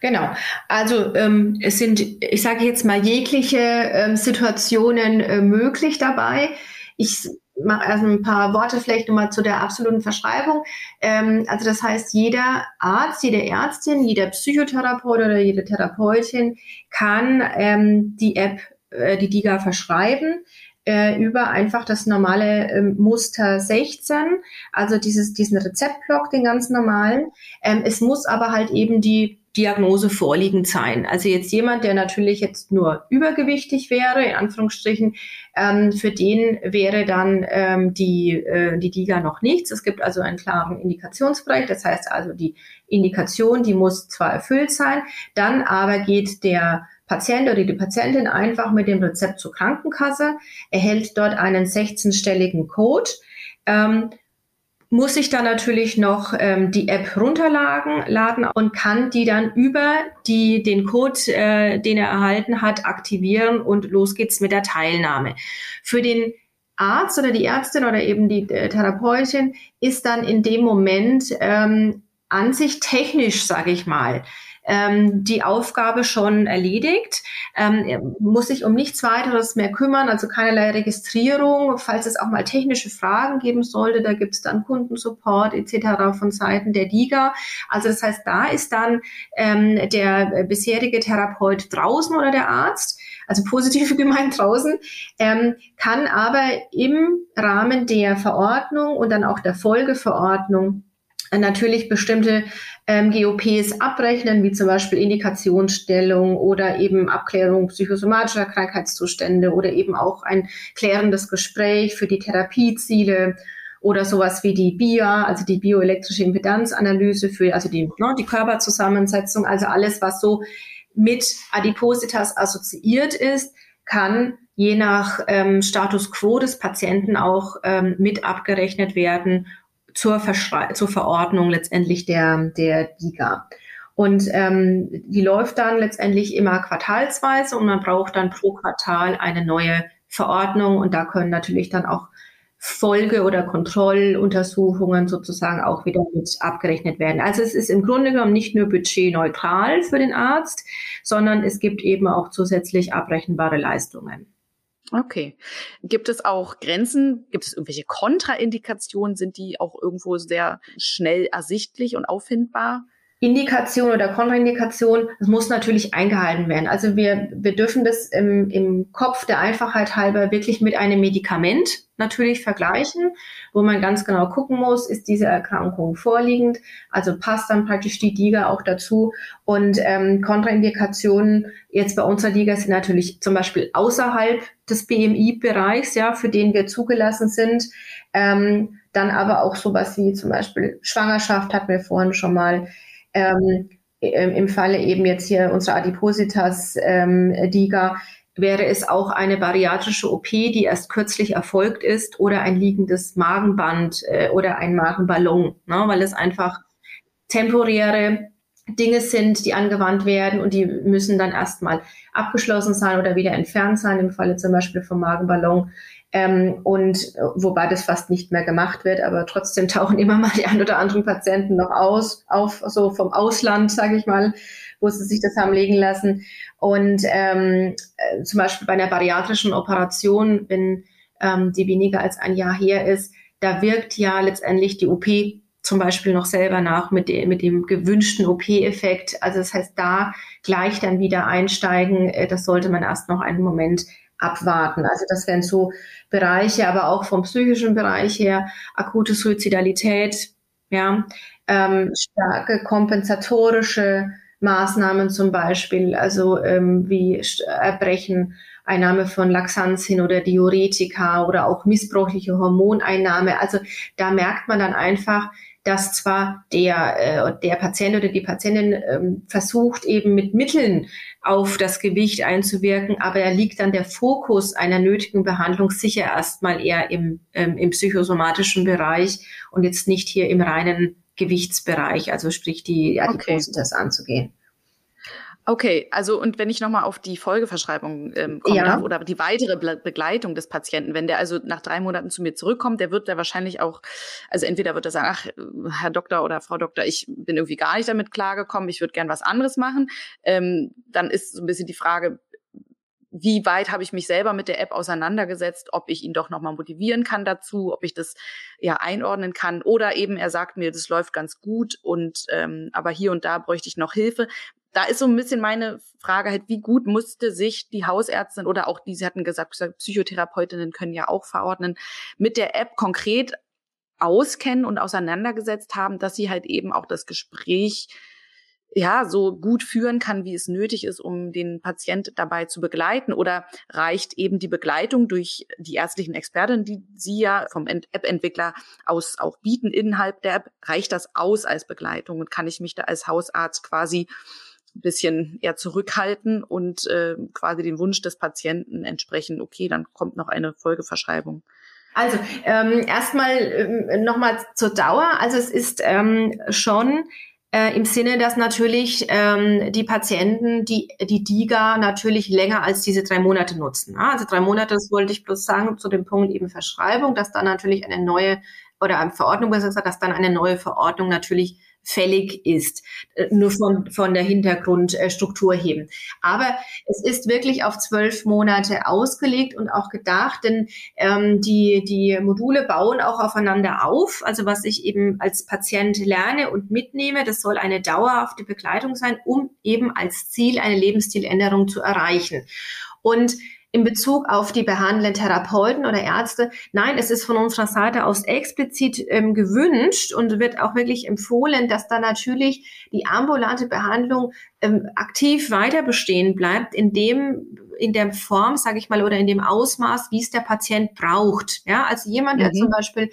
Genau. Also ähm, es sind, ich sage jetzt mal, jegliche ähm, Situationen äh, möglich dabei. Ich mache erst ein paar Worte vielleicht nochmal zu der absoluten Verschreibung. Ähm, also das heißt, jeder Arzt, jede Ärztin, jeder Psychotherapeut oder jede Therapeutin kann ähm, die App, äh, die DIGA verschreiben äh, über einfach das normale ähm, Muster 16, also dieses, diesen Rezeptblock, den ganz normalen. Ähm, es muss aber halt eben die Diagnose vorliegend sein. Also jetzt jemand, der natürlich jetzt nur übergewichtig wäre, in Anführungsstrichen, ähm, für den wäre dann ähm, die, äh, die DIGA noch nichts. Es gibt also einen klaren Indikationsbereich. Das heißt also, die Indikation, die muss zwar erfüllt sein, dann aber geht der Patient oder die Patientin einfach mit dem Rezept zur Krankenkasse, erhält dort einen 16-stelligen Code. Ähm, muss ich dann natürlich noch ähm, die App runterladen laden und kann die dann über die, den Code, äh, den er erhalten hat, aktivieren und los geht's mit der Teilnahme. Für den Arzt oder die Ärztin oder eben die äh, Therapeutin ist dann in dem Moment ähm, an sich technisch, sage ich mal, ähm, die Aufgabe schon erledigt, ähm, muss sich um nichts weiteres mehr kümmern, also keinerlei Registrierung, falls es auch mal technische Fragen geben sollte, da gibt es dann Kundensupport etc. von Seiten der DIGA. Also das heißt, da ist dann ähm, der bisherige Therapeut draußen oder der Arzt also positiv gemeint draußen, ähm, kann aber im Rahmen der Verordnung und dann auch der Folgeverordnung natürlich bestimmte ähm, GOPs abrechnen, wie zum Beispiel Indikationsstellung oder eben Abklärung psychosomatischer Krankheitszustände oder eben auch ein klärendes Gespräch für die Therapieziele oder sowas wie die BIA, also die bioelektrische Impedanzanalyse für, also die, ne, die Körperzusammensetzung, also alles, was so mit Adipositas assoziiert ist, kann je nach ähm, Status quo des Patienten auch ähm, mit abgerechnet werden zur, zur Verordnung letztendlich der, der DIGA. Und ähm, die läuft dann letztendlich immer quartalsweise und man braucht dann pro Quartal eine neue Verordnung und da können natürlich dann auch Folge- oder Kontrolluntersuchungen sozusagen auch wieder mit abgerechnet werden. Also es ist im Grunde genommen nicht nur budgetneutral für den Arzt, sondern es gibt eben auch zusätzlich abrechenbare Leistungen. Okay. Gibt es auch Grenzen? Gibt es irgendwelche Kontraindikationen? Sind die auch irgendwo sehr schnell ersichtlich und auffindbar? Indikation oder Kontraindikation, das muss natürlich eingehalten werden. Also wir, wir dürfen das im, im Kopf der Einfachheit halber wirklich mit einem Medikament natürlich vergleichen, wo man ganz genau gucken muss, ist diese Erkrankung vorliegend, also passt dann praktisch die Liga auch dazu. Und ähm, Kontraindikationen jetzt bei unserer Liga sind natürlich zum Beispiel außerhalb des BMI-Bereichs, ja, für den wir zugelassen sind. Ähm, dann aber auch sowas wie zum Beispiel Schwangerschaft hatten wir vorhin schon mal ähm, Im Falle eben jetzt hier unserer Adipositas ähm, wäre es auch eine bariatrische OP, die erst kürzlich erfolgt ist, oder ein liegendes Magenband äh, oder ein Magenballon, ne, weil es einfach temporäre Dinge sind, die angewandt werden und die müssen dann erstmal abgeschlossen sein oder wieder entfernt sein, im Falle zum Beispiel vom Magenballon. Ähm, und äh, wobei das fast nicht mehr gemacht wird, aber trotzdem tauchen immer mal die ein oder anderen Patienten noch aus, auf, so vom Ausland, sage ich mal, wo sie sich das haben legen lassen. Und ähm, äh, zum Beispiel bei einer bariatrischen Operation, wenn ähm, die weniger als ein Jahr her ist, da wirkt ja letztendlich die OP zum Beispiel noch selber nach mit, de mit dem gewünschten OP-Effekt. Also das heißt, da gleich dann wieder einsteigen, äh, das sollte man erst noch einen Moment abwarten. Also das wären so Bereiche, aber auch vom psychischen Bereich her, akute Suizidalität, ja, ähm, starke kompensatorische Maßnahmen zum Beispiel, also ähm, wie Erbrechen, Einnahme von Laxantien oder Diuretika oder auch missbräuchliche Hormoneinnahme. Also da merkt man dann einfach, dass zwar der, äh, der Patient oder die Patientin ähm, versucht, eben mit Mitteln auf das Gewicht einzuwirken, aber da liegt dann der Fokus einer nötigen Behandlung sicher erstmal eher im, ähm, im psychosomatischen Bereich und jetzt nicht hier im reinen Gewichtsbereich, also sprich die Adipositas okay. anzugehen. Okay, also und wenn ich nochmal auf die Folgeverschreibung ähm, kommen ja. darf oder die weitere Be Begleitung des Patienten, wenn der also nach drei Monaten zu mir zurückkommt, der wird da wahrscheinlich auch, also entweder wird er sagen, ach, Herr Doktor oder Frau Doktor, ich bin irgendwie gar nicht damit klargekommen, ich würde gern was anderes machen. Ähm, dann ist so ein bisschen die Frage, wie weit habe ich mich selber mit der App auseinandergesetzt, ob ich ihn doch nochmal motivieren kann dazu, ob ich das ja einordnen kann oder eben er sagt mir, das läuft ganz gut und ähm, aber hier und da bräuchte ich noch Hilfe da ist so ein bisschen meine Frage halt, wie gut musste sich die Hausärztin oder auch die, sie hatten gesagt, Psychotherapeutinnen können ja auch verordnen, mit der App konkret auskennen und auseinandergesetzt haben, dass sie halt eben auch das Gespräch ja so gut führen kann, wie es nötig ist, um den Patient dabei zu begleiten? Oder reicht eben die Begleitung durch die ärztlichen Experten, die Sie ja vom App-Entwickler aus auch bieten innerhalb der App, reicht das aus als Begleitung und kann ich mich da als Hausarzt quasi ein bisschen eher zurückhalten und äh, quasi den Wunsch des Patienten entsprechen, okay, dann kommt noch eine Folgeverschreibung. Also ähm, erstmal ähm, nochmal zur Dauer. Also es ist ähm, schon äh, im Sinne, dass natürlich ähm, die Patienten die, die DIGA natürlich länger als diese drei Monate nutzen. Ja? Also drei Monate, das wollte ich bloß sagen, zu dem Punkt eben Verschreibung, dass dann natürlich eine neue oder Verordnung, gesagt, dass dann eine neue Verordnung natürlich fällig ist, äh, nur von, von der Hintergrundstruktur heben. Aber es ist wirklich auf zwölf Monate ausgelegt und auch gedacht, denn ähm, die, die Module bauen auch aufeinander auf. Also was ich eben als Patient lerne und mitnehme, das soll eine dauerhafte Begleitung sein, um eben als Ziel eine Lebensstiländerung zu erreichen. Und in Bezug auf die behandelnden Therapeuten oder Ärzte. Nein, es ist von unserer Seite aus explizit ähm, gewünscht und wird auch wirklich empfohlen, dass da natürlich die ambulante Behandlung ähm, aktiv weiter bestehen bleibt, in dem in der Form, sage ich mal, oder in dem Ausmaß, wie es der Patient braucht. Ja, also jemand, der mhm. zum Beispiel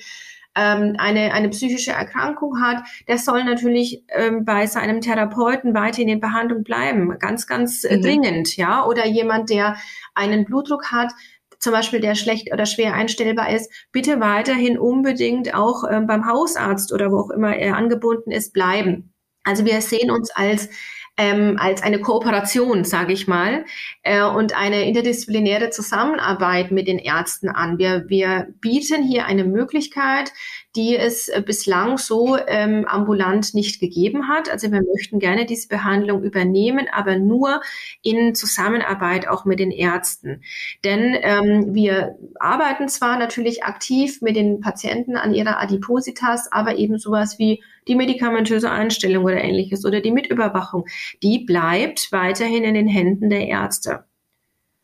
ähm, eine, eine psychische Erkrankung hat, der soll natürlich ähm, bei seinem Therapeuten weiter in Behandlung bleiben, ganz, ganz äh, mhm. dringend, ja. Oder jemand, der einen Blutdruck hat, zum Beispiel der schlecht oder schwer einstellbar ist, bitte weiterhin unbedingt auch ähm, beim Hausarzt oder wo auch immer er angebunden ist, bleiben. Also wir sehen uns als ähm, als eine Kooperation, sage ich mal, äh, und eine interdisziplinäre Zusammenarbeit mit den Ärzten an. Wir, wir bieten hier eine Möglichkeit, die es äh, bislang so ähm, ambulant nicht gegeben hat. Also wir möchten gerne diese Behandlung übernehmen, aber nur in Zusammenarbeit auch mit den Ärzten. Denn ähm, wir arbeiten zwar natürlich aktiv mit den Patienten an ihrer Adipositas, aber eben sowas wie die medikamentöse Einstellung oder ähnliches oder die Mitüberwachung, die bleibt weiterhin in den Händen der Ärzte.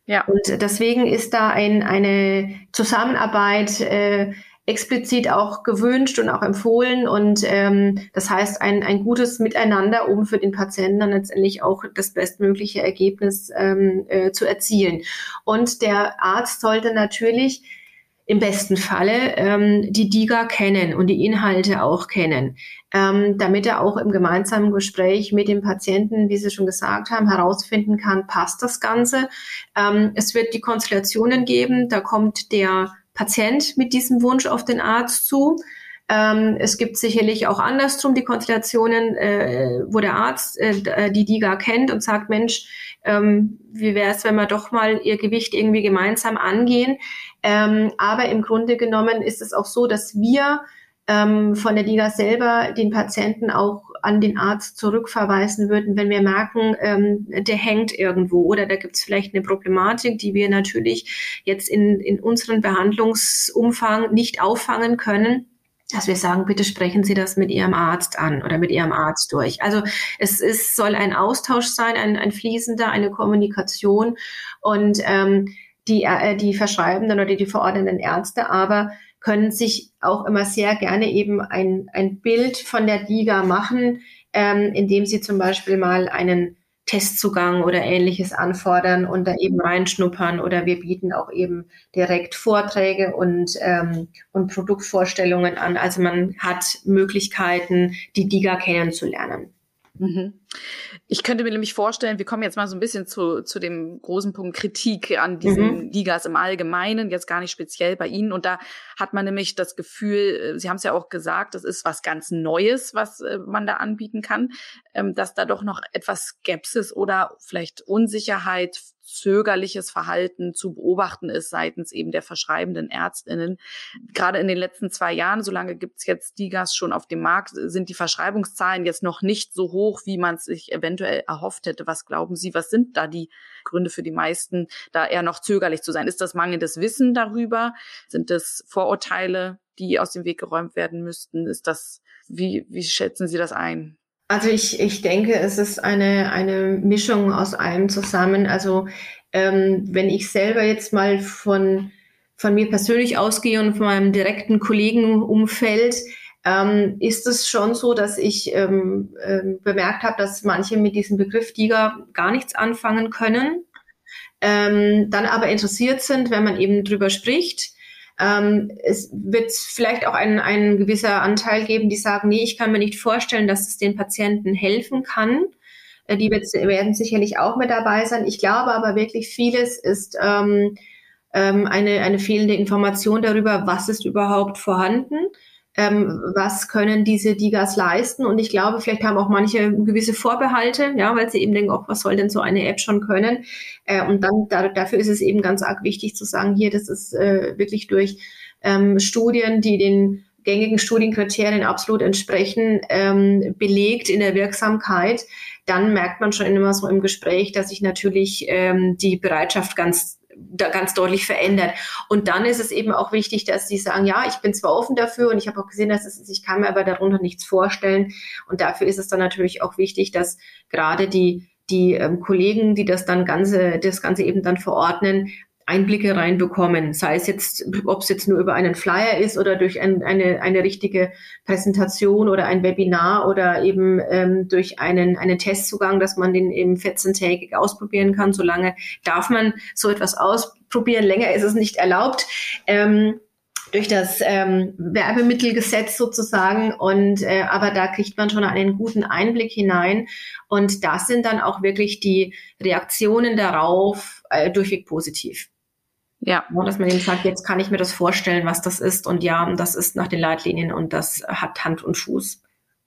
Ja. Und deswegen ist da ein, eine Zusammenarbeit äh, explizit auch gewünscht und auch empfohlen. Und ähm, das heißt, ein, ein gutes Miteinander, um für den Patienten dann letztendlich auch das bestmögliche Ergebnis ähm, äh, zu erzielen. Und der Arzt sollte natürlich im besten Falle ähm, die DIGA kennen und die Inhalte auch kennen, ähm, damit er auch im gemeinsamen Gespräch mit dem Patienten, wie Sie schon gesagt haben, herausfinden kann, passt das Ganze. Ähm, es wird die Konstellationen geben, da kommt der Patient mit diesem Wunsch auf den Arzt zu. Ähm, es gibt sicherlich auch andersrum die Konstellationen, äh, wo der Arzt äh, äh die DIGA kennt und sagt, Mensch, ähm, wie wäre es, wenn wir doch mal ihr Gewicht irgendwie gemeinsam angehen. Ähm, aber im Grunde genommen ist es auch so, dass wir ähm, von der DIGA selber den Patienten auch an den Arzt zurückverweisen würden, wenn wir merken, ähm, der hängt irgendwo oder da gibt es vielleicht eine Problematik, die wir natürlich jetzt in, in unserem Behandlungsumfang nicht auffangen können dass wir sagen, bitte sprechen Sie das mit Ihrem Arzt an oder mit Ihrem Arzt durch. Also es ist, soll ein Austausch sein, ein, ein fließender, eine Kommunikation und ähm, die, äh, die verschreibenden oder die verordnenden Ärzte aber können sich auch immer sehr gerne eben ein, ein Bild von der DIGA machen, ähm, indem sie zum Beispiel mal einen Testzugang oder ähnliches anfordern und da eben reinschnuppern oder wir bieten auch eben direkt Vorträge und, ähm, und Produktvorstellungen an. Also man hat Möglichkeiten, die DIGA kennenzulernen. Mhm. Ich könnte mir nämlich vorstellen, wir kommen jetzt mal so ein bisschen zu, zu dem großen Punkt Kritik an diesen mhm. Ligas im Allgemeinen, jetzt gar nicht speziell bei Ihnen. Und da hat man nämlich das Gefühl, äh, Sie haben es ja auch gesagt, das ist was ganz Neues, was äh, man da anbieten kann, ähm, dass da doch noch etwas Skepsis oder vielleicht Unsicherheit zögerliches Verhalten zu beobachten ist seitens eben der verschreibenden Ärztinnen. Gerade in den letzten zwei Jahren, solange gibt's jetzt Digas schon auf dem Markt, sind die Verschreibungszahlen jetzt noch nicht so hoch, wie man es sich eventuell erhofft hätte. Was glauben Sie, was sind da die Gründe für die meisten, da eher noch zögerlich zu sein? Ist das mangelndes Wissen darüber? Sind das Vorurteile, die aus dem Weg geräumt werden müssten? Ist das, wie, wie schätzen Sie das ein? Also ich, ich denke, es ist eine, eine Mischung aus allem zusammen. Also ähm, wenn ich selber jetzt mal von, von mir persönlich ausgehe und von meinem direkten Kollegenumfeld, ähm, ist es schon so, dass ich ähm, ähm, bemerkt habe, dass manche mit diesem Begriff Tiger gar nichts anfangen können, ähm, dann aber interessiert sind, wenn man eben drüber spricht ähm, es wird vielleicht auch ein, ein gewisser Anteil geben, die sagen, nee, ich kann mir nicht vorstellen, dass es den Patienten helfen kann. Äh, die wird, werden sicherlich auch mit dabei sein. Ich glaube aber wirklich, vieles ist ähm, ähm, eine, eine fehlende Information darüber, was ist überhaupt vorhanden ähm, was können diese Digas leisten. Und ich glaube, vielleicht haben auch manche gewisse Vorbehalte, ja, weil sie eben denken, auch was soll denn so eine App schon können? Äh, und dann da, dafür ist es eben ganz arg wichtig zu sagen, hier, das ist äh, wirklich durch ähm, Studien, die den gängigen Studienkriterien absolut entsprechen, ähm, belegt in der Wirksamkeit, dann merkt man schon immer so im Gespräch, dass sich natürlich ähm, die Bereitschaft ganz da ganz deutlich verändert. Und dann ist es eben auch wichtig, dass sie sagen, ja, ich bin zwar offen dafür und ich habe auch gesehen, dass es, ich kann mir aber darunter nichts vorstellen. Und dafür ist es dann natürlich auch wichtig, dass gerade die die ähm, Kollegen, die das dann ganze, das Ganze eben dann verordnen, Einblicke reinbekommen, sei es jetzt, ob es jetzt nur über einen Flyer ist oder durch ein, eine, eine richtige Präsentation oder ein Webinar oder eben ähm, durch einen, einen Testzugang, dass man den eben 14-tägig ausprobieren kann. Solange darf man so etwas ausprobieren, länger ist es nicht erlaubt. Ähm, durch das ähm, Werbemittelgesetz sozusagen und äh, aber da kriegt man schon einen guten Einblick hinein und das sind dann auch wirklich die Reaktionen darauf äh, durchweg positiv. Ja. Dass man eben sagt, jetzt kann ich mir das vorstellen, was das ist. Und ja, das ist nach den Leitlinien und das hat Hand und Fuß.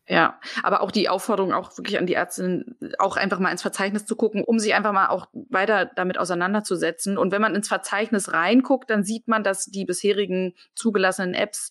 Ja, aber auch die Aufforderung auch wirklich an die Ärztinnen, auch einfach mal ins Verzeichnis zu gucken, um sich einfach mal auch weiter damit auseinanderzusetzen. Und wenn man ins Verzeichnis reinguckt, dann sieht man, dass die bisherigen zugelassenen Apps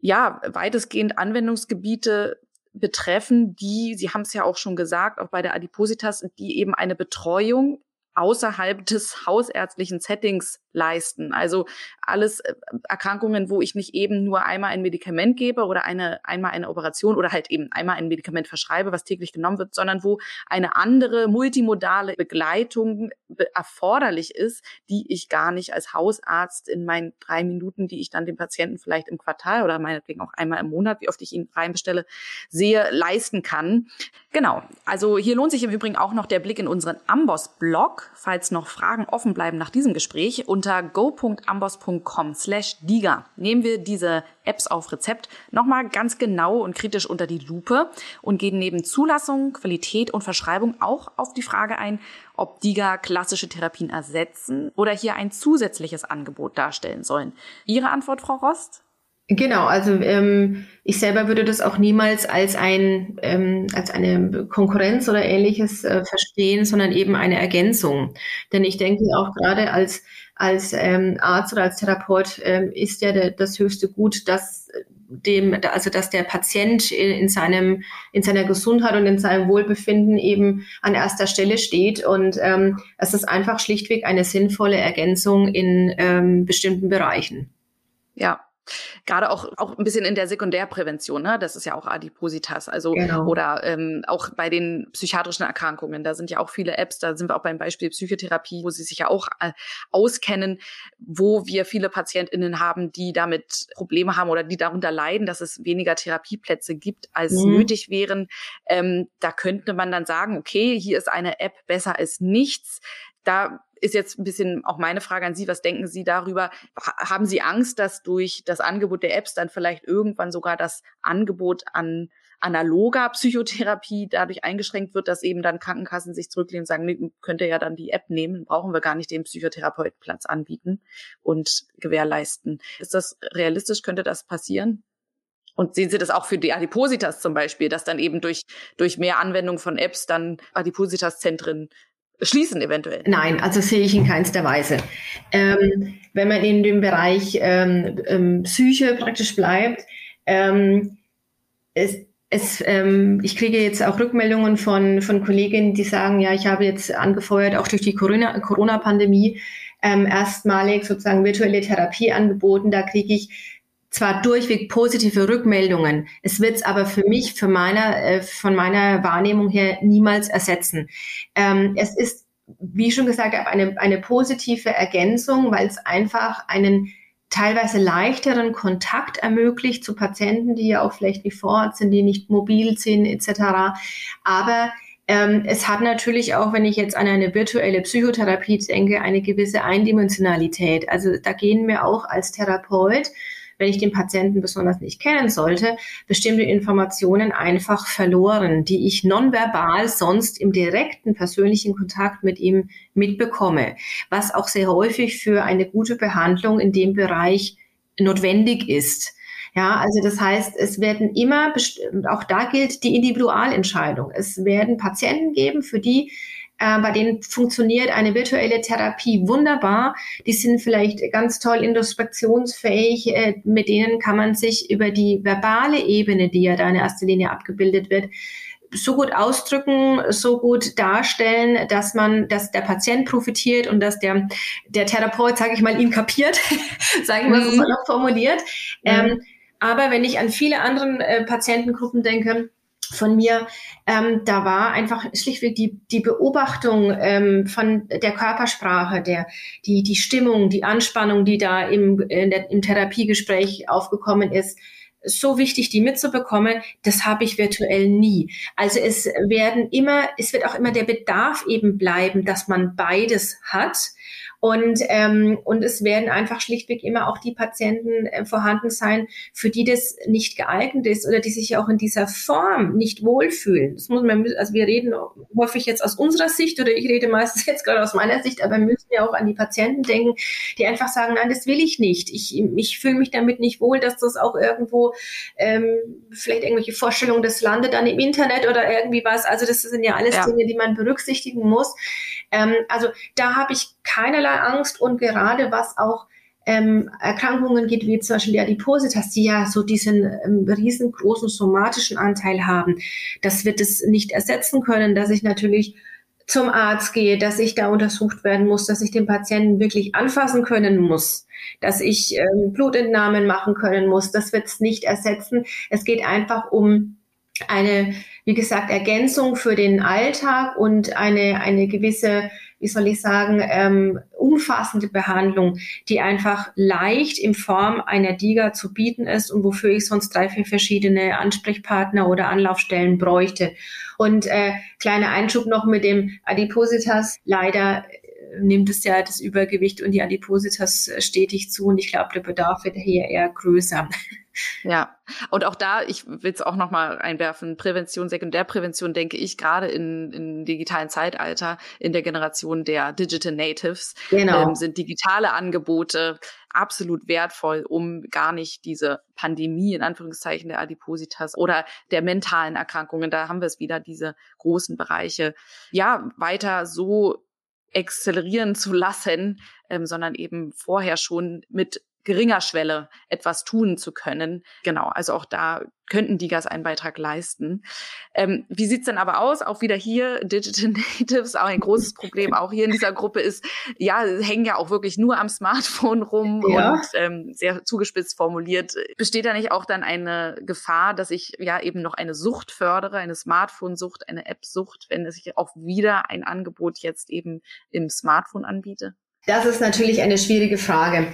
ja weitestgehend Anwendungsgebiete betreffen, die, Sie haben es ja auch schon gesagt, auch bei der Adipositas, die eben eine Betreuung außerhalb des hausärztlichen Settings leisten. Also alles äh, Erkrankungen, wo ich nicht eben nur einmal ein Medikament gebe oder eine, einmal eine Operation oder halt eben einmal ein Medikament verschreibe, was täglich genommen wird, sondern wo eine andere multimodale Begleitung erforderlich ist, die ich gar nicht als Hausarzt in meinen drei Minuten, die ich dann dem Patienten vielleicht im Quartal oder meinetwegen auch einmal im Monat, wie oft ich ihn reinbestelle, sehe, leisten kann. Genau. Also hier lohnt sich im Übrigen auch noch der Blick in unseren Amboss-Blog, falls noch Fragen offen bleiben nach diesem Gespräch. Unter go.ambos.com slash diga nehmen wir diese Apps auf Rezept nochmal ganz genau und kritisch unter die Lupe und gehen neben Zulassung, Qualität und Verschreibung auch auf die Frage ein, ob DIGA klassische Therapien ersetzen oder hier ein zusätzliches Angebot darstellen sollen. Ihre Antwort, Frau Rost? Genau, also ähm, ich selber würde das auch niemals als ein ähm, als eine Konkurrenz oder ähnliches äh, verstehen, sondern eben eine Ergänzung. Denn ich denke auch gerade als als ähm, Arzt oder als Therapeut ähm, ist ja der, das höchste Gut, dass dem, also dass der Patient in, in seinem in seiner Gesundheit und in seinem Wohlbefinden eben an erster Stelle steht und ähm, es ist einfach schlichtweg eine sinnvolle Ergänzung in ähm, bestimmten Bereichen. Ja, Gerade auch, auch ein bisschen in der Sekundärprävention, ne? Das ist ja auch Adipositas. Also genau. oder ähm, auch bei den psychiatrischen Erkrankungen, da sind ja auch viele Apps, da sind wir auch beim Beispiel Psychotherapie, wo sie sich ja auch äh, auskennen, wo wir viele PatientInnen haben, die damit Probleme haben oder die darunter leiden, dass es weniger Therapieplätze gibt, als mhm. nötig wären. Ähm, da könnte man dann sagen, okay, hier ist eine App besser als nichts. Da ist jetzt ein bisschen auch meine Frage an Sie. Was denken Sie darüber? Haben Sie Angst, dass durch das Angebot der Apps dann vielleicht irgendwann sogar das Angebot an analoger Psychotherapie dadurch eingeschränkt wird, dass eben dann Krankenkassen sich zurücklehnen und sagen, nee, könnte ja dann die App nehmen, brauchen wir gar nicht den Psychotherapeutenplatz anbieten und gewährleisten. Ist das realistisch? Könnte das passieren? Und sehen Sie das auch für die Adipositas zum Beispiel, dass dann eben durch, durch mehr Anwendung von Apps dann Adipositas-Zentren schließen eventuell? Nein, also sehe ich in keinster Weise. Ähm, wenn man in dem Bereich ähm, ähm, Psyche praktisch bleibt, ähm, es, es, ähm, ich kriege jetzt auch Rückmeldungen von, von Kolleginnen, die sagen, ja, ich habe jetzt angefeuert, auch durch die Corona-Pandemie, ähm, erstmalig sozusagen virtuelle Therapie angeboten. Da kriege ich zwar durchweg positive Rückmeldungen, es wird es aber für mich, für meiner, äh, von meiner Wahrnehmung her niemals ersetzen. Ähm, es ist, wie schon gesagt eine, eine positive Ergänzung, weil es einfach einen teilweise leichteren Kontakt ermöglicht zu Patienten, die ja auch vielleicht nicht vor Ort sind, die nicht mobil sind etc. Aber ähm, es hat natürlich auch, wenn ich jetzt an eine virtuelle Psychotherapie denke, eine gewisse Eindimensionalität. Also da gehen wir auch als Therapeut wenn ich den Patienten besonders nicht kennen sollte, bestimmte Informationen einfach verloren, die ich nonverbal sonst im direkten persönlichen Kontakt mit ihm mitbekomme, was auch sehr häufig für eine gute Behandlung in dem Bereich notwendig ist. Ja, also das heißt, es werden immer, auch da gilt die Individualentscheidung. Es werden Patienten geben, für die äh, bei denen funktioniert eine virtuelle Therapie wunderbar. Die sind vielleicht ganz toll introspektionsfähig. Äh, mit denen kann man sich über die verbale Ebene, die ja da in erster Linie abgebildet wird, so gut ausdrücken, so gut darstellen, dass man, dass der Patient profitiert und dass der, der Therapeut, sage ich mal, ihn kapiert, sage ich mal so mhm. formuliert. Mhm. Ähm, aber wenn ich an viele anderen äh, Patientengruppen denke, von mir, ähm, da war einfach schlichtweg die, die Beobachtung ähm, von der Körpersprache, der, die, die Stimmung, die Anspannung, die da im, der, im Therapiegespräch aufgekommen ist, so wichtig, die mitzubekommen, das habe ich virtuell nie. Also es werden immer, es wird auch immer der Bedarf eben bleiben, dass man beides hat. Und, ähm, und es werden einfach schlichtweg immer auch die Patienten äh, vorhanden sein, für die das nicht geeignet ist oder die sich auch in dieser Form nicht wohlfühlen. Das muss man, also wir reden häufig jetzt aus unserer Sicht oder ich rede meistens jetzt gerade aus meiner Sicht, aber wir müssen ja auch an die Patienten denken, die einfach sagen, nein, das will ich nicht. Ich, ich fühle mich damit nicht wohl, dass das auch irgendwo ähm, vielleicht irgendwelche Vorstellungen, das landet dann im Internet oder irgendwie was. Also das sind ja alles ja. Dinge, die man berücksichtigen muss. Ähm, also da habe ich keinerlei Angst und gerade was auch ähm, Erkrankungen gibt, wie zum Beispiel die Adipositas, die ja so diesen ähm, riesengroßen somatischen Anteil haben, das wird es nicht ersetzen können, dass ich natürlich zum Arzt gehe, dass ich da untersucht werden muss, dass ich den Patienten wirklich anfassen können muss, dass ich ähm, Blutentnahmen machen können muss. Das wird es nicht ersetzen. Es geht einfach um eine, wie gesagt, Ergänzung für den Alltag und eine, eine gewisse, wie soll ich sagen, ähm, umfassende Behandlung, die einfach leicht in Form einer DIGA zu bieten ist und wofür ich sonst drei, vier verschiedene Ansprechpartner oder Anlaufstellen bräuchte. Und äh, kleiner Einschub noch mit dem Adipositas. Leider äh, nimmt es ja das Übergewicht und die Adipositas äh, stetig zu und ich glaube, der Bedarf wird hier eher größer. Ja, und auch da, ich will es auch nochmal einwerfen, Prävention, Sekundärprävention, denke ich, gerade in, in digitalen Zeitalter, in der Generation der Digital Natives, genau. ähm, sind digitale Angebote absolut wertvoll, um gar nicht diese Pandemie in Anführungszeichen der Adipositas oder der mentalen Erkrankungen, da haben wir es wieder, diese großen Bereiche, ja, weiter so exzellerieren zu lassen, ähm, sondern eben vorher schon mit geringer Schwelle etwas tun zu können. Genau, also auch da könnten die Gas einen Beitrag leisten. Ähm, wie sieht's denn aber aus? Auch wieder hier, Digital Natives, auch ein großes Problem. Auch hier in dieser Gruppe ist, ja, hängen ja auch wirklich nur am Smartphone rum ja. und ähm, sehr zugespitzt formuliert. Besteht da nicht auch dann eine Gefahr, dass ich ja eben noch eine Sucht fördere, eine Smartphone-Sucht, eine App-Sucht, wenn es sich auch wieder ein Angebot jetzt eben im Smartphone anbiete? Das ist natürlich eine schwierige Frage.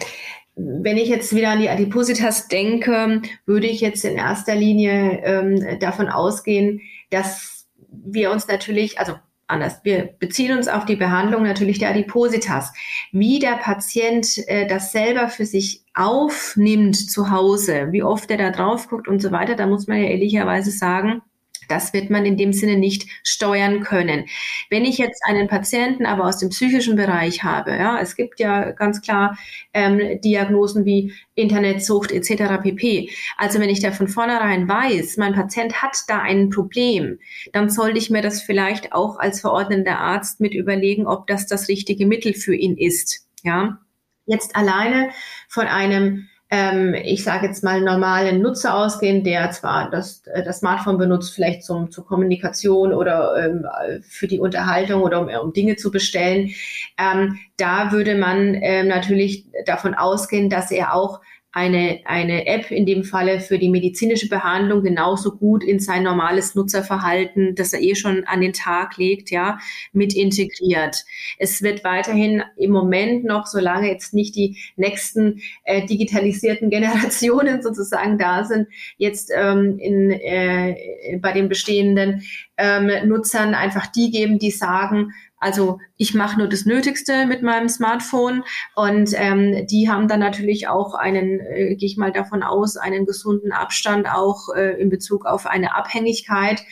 Wenn ich jetzt wieder an die Adipositas denke, würde ich jetzt in erster Linie ähm, davon ausgehen, dass wir uns natürlich, also anders, wir beziehen uns auf die Behandlung natürlich der Adipositas. Wie der Patient äh, das selber für sich aufnimmt zu Hause, wie oft er da drauf guckt und so weiter, da muss man ja ehrlicherweise sagen, das wird man in dem Sinne nicht steuern können. Wenn ich jetzt einen Patienten aber aus dem psychischen Bereich habe, ja, es gibt ja ganz klar ähm, Diagnosen wie Internetsucht etc. pp. Also wenn ich da von vornherein weiß, mein Patient hat da ein Problem, dann sollte ich mir das vielleicht auch als verordnender Arzt mit überlegen, ob das das richtige Mittel für ihn ist. Ja, jetzt alleine von einem ähm, ich sage jetzt mal, normalen Nutzer ausgehen, der zwar das, äh, das Smartphone benutzt, vielleicht zum, zur Kommunikation oder ähm, für die Unterhaltung oder um, um Dinge zu bestellen, ähm, da würde man ähm, natürlich davon ausgehen, dass er auch eine, eine App in dem Falle für die medizinische Behandlung genauso gut in sein normales Nutzerverhalten, das er eh schon an den Tag legt, ja, mit integriert. Es wird weiterhin im Moment noch, solange jetzt nicht die nächsten äh, digitalisierten Generationen sozusagen da sind, jetzt ähm, in, äh, bei den bestehenden ähm, Nutzern einfach die geben, die sagen, also ich mache nur das Nötigste mit meinem Smartphone und ähm, die haben dann natürlich auch einen, äh, gehe ich mal davon aus, einen gesunden Abstand auch äh, in Bezug auf eine Abhängigkeit.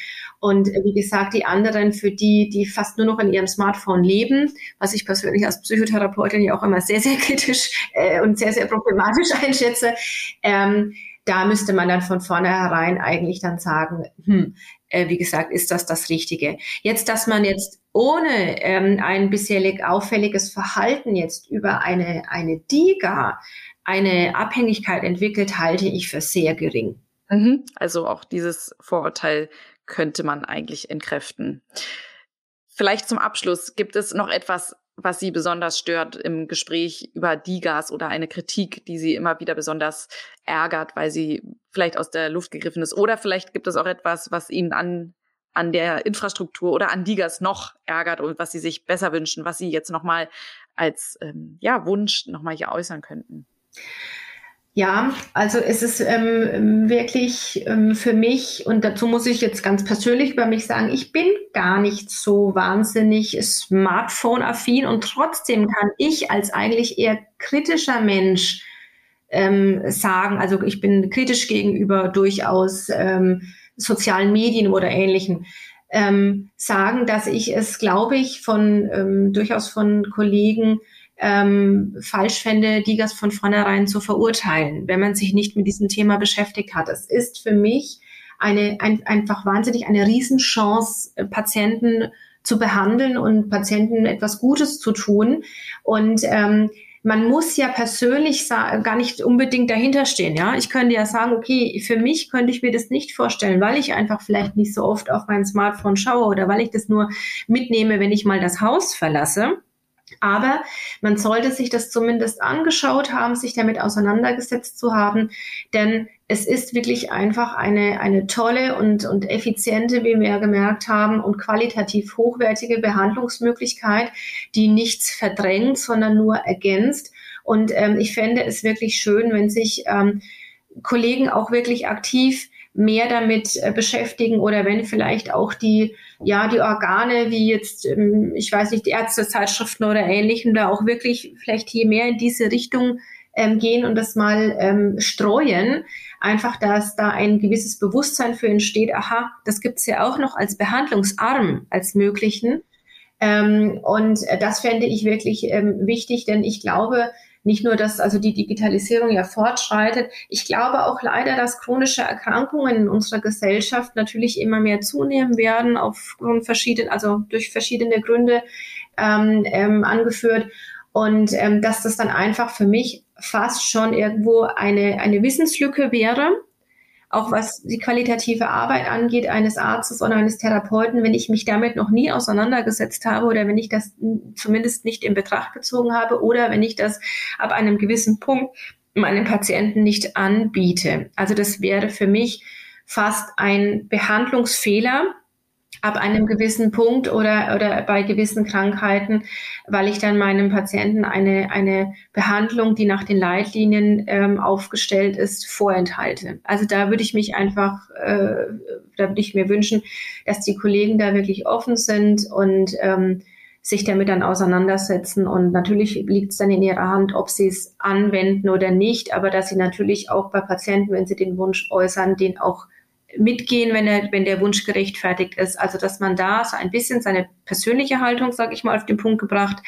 Und äh, wie gesagt, die anderen, für die, die fast nur noch in ihrem Smartphone leben, was ich persönlich als Psychotherapeutin ja auch immer sehr, sehr kritisch äh, und sehr, sehr problematisch einschätze, ähm, da müsste man dann von vornherein eigentlich dann sagen, hm, äh, wie gesagt, ist das das Richtige. Jetzt, dass man jetzt ohne ähm, ein bisherlich auffälliges Verhalten jetzt über eine, eine DIGA eine Abhängigkeit entwickelt, halte ich für sehr gering. Mhm. Also auch dieses Vorurteil könnte man eigentlich entkräften. Vielleicht zum Abschluss gibt es noch etwas, was Sie besonders stört im Gespräch über Digas oder eine Kritik, die Sie immer wieder besonders ärgert, weil sie vielleicht aus der Luft gegriffen ist? Oder vielleicht gibt es auch etwas, was Ihnen an, an der Infrastruktur oder an Digas noch ärgert und was Sie sich besser wünschen, was Sie jetzt nochmal als ähm, ja, Wunsch nochmal hier äußern könnten? Ja, also es ist ähm, wirklich ähm, für mich, und dazu muss ich jetzt ganz persönlich über mich sagen, ich bin gar nicht so wahnsinnig Smartphone-affin und trotzdem kann ich als eigentlich eher kritischer Mensch ähm, sagen, also ich bin kritisch gegenüber durchaus ähm, sozialen Medien oder ähnlichen, ähm, sagen, dass ich es, glaube ich, von ähm, durchaus von Kollegen ähm, falsch fände, Digas von vornherein zu verurteilen, wenn man sich nicht mit diesem Thema beschäftigt hat. Es ist für mich eine, ein, einfach wahnsinnig eine Riesenchance, äh, Patienten zu behandeln und Patienten etwas Gutes zu tun. Und ähm, man muss ja persönlich gar nicht unbedingt dahinter stehen. Ja, ich könnte ja sagen, okay, für mich könnte ich mir das nicht vorstellen, weil ich einfach vielleicht nicht so oft auf mein Smartphone schaue oder weil ich das nur mitnehme, wenn ich mal das Haus verlasse. Aber man sollte sich das zumindest angeschaut haben, sich damit auseinandergesetzt zu haben, denn es ist wirklich einfach eine, eine tolle und, und effiziente, wie wir ja gemerkt haben, und qualitativ hochwertige Behandlungsmöglichkeit, die nichts verdrängt, sondern nur ergänzt. Und ähm, ich fände es wirklich schön, wenn sich ähm, Kollegen auch wirklich aktiv mehr damit äh, beschäftigen oder wenn vielleicht auch die, ja, die Organe wie jetzt, ähm, ich weiß nicht, die Ärztezeitschriften oder ähnlichem da auch wirklich vielleicht hier mehr in diese Richtung ähm, gehen und das mal ähm, streuen. Einfach, dass da ein gewisses Bewusstsein für entsteht, aha, das gibt's ja auch noch als Behandlungsarm, als möglichen. Ähm, und äh, das fände ich wirklich ähm, wichtig, denn ich glaube, nicht nur, dass also die Digitalisierung ja fortschreitet. Ich glaube auch leider, dass chronische Erkrankungen in unserer Gesellschaft natürlich immer mehr zunehmen werden, aufgrund verschiedenen, also durch verschiedene Gründe ähm, ähm, angeführt. Und ähm, dass das dann einfach für mich fast schon irgendwo eine, eine Wissenslücke wäre, auch was die qualitative Arbeit angeht eines Arztes oder eines Therapeuten, wenn ich mich damit noch nie auseinandergesetzt habe oder wenn ich das zumindest nicht in Betracht gezogen habe oder wenn ich das ab einem gewissen Punkt meinem Patienten nicht anbiete. Also das wäre für mich fast ein Behandlungsfehler, ab einem gewissen Punkt oder, oder bei gewissen Krankheiten, weil ich dann meinem Patienten eine, eine Behandlung, die nach den Leitlinien ähm, aufgestellt ist, vorenthalte. Also da würde ich mich einfach, äh, da würde ich mir wünschen, dass die Kollegen da wirklich offen sind und ähm, sich damit dann auseinandersetzen. Und natürlich liegt es dann in ihrer Hand, ob sie es anwenden oder nicht, aber dass sie natürlich auch bei Patienten, wenn sie den Wunsch äußern, den auch mitgehen, wenn, er, wenn der Wunsch gerechtfertigt ist. Also dass man da so ein bisschen seine persönliche Haltung, sage ich mal, auf den Punkt gebracht,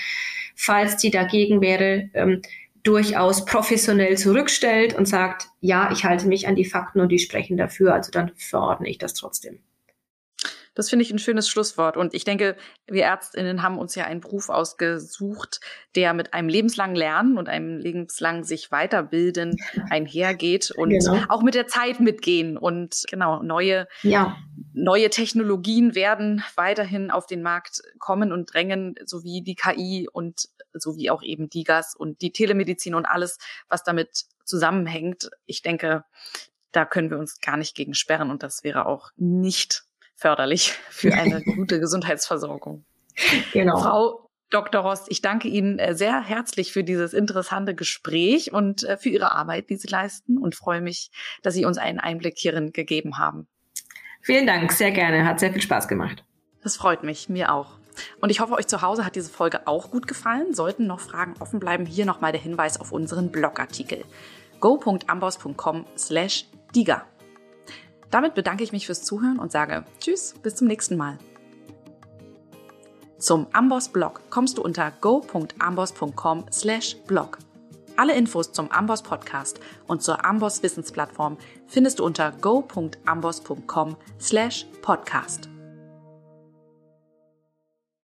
falls die dagegen wäre, ähm, durchaus professionell zurückstellt und sagt, ja, ich halte mich an die Fakten und die sprechen dafür, also dann verordne ich das trotzdem. Das finde ich ein schönes Schlusswort. Und ich denke, wir Ärztinnen haben uns ja einen Beruf ausgesucht, der mit einem lebenslangen Lernen und einem lebenslangen sich weiterbilden einhergeht und genau. auch mit der Zeit mitgehen. Und genau, neue, ja. neue Technologien werden weiterhin auf den Markt kommen und drängen, sowie die KI und sowie auch eben die Gas und die Telemedizin und alles, was damit zusammenhängt. Ich denke, da können wir uns gar nicht gegen sperren und das wäre auch nicht förderlich für eine gute Gesundheitsversorgung. Genau. Frau Dr. Rost, ich danke Ihnen äh, sehr herzlich für dieses interessante Gespräch und äh, für Ihre Arbeit, die Sie leisten und freue mich, dass Sie uns einen Einblick hierin gegeben haben. Vielen Dank, sehr gerne. Hat sehr viel Spaß gemacht. Das freut mich, mir auch. Und ich hoffe, euch zu Hause hat diese Folge auch gut gefallen. Sollten noch Fragen offen bleiben, hier nochmal der Hinweis auf unseren Blogartikel go.amboss.com slash diga. Damit bedanke ich mich fürs Zuhören und sage Tschüss, bis zum nächsten Mal. Zum Amboss Blog kommst du unter go.amboss.com/blog. Alle Infos zum Amboss Podcast und zur Amboss Wissensplattform findest du unter go.amboss.com/podcast.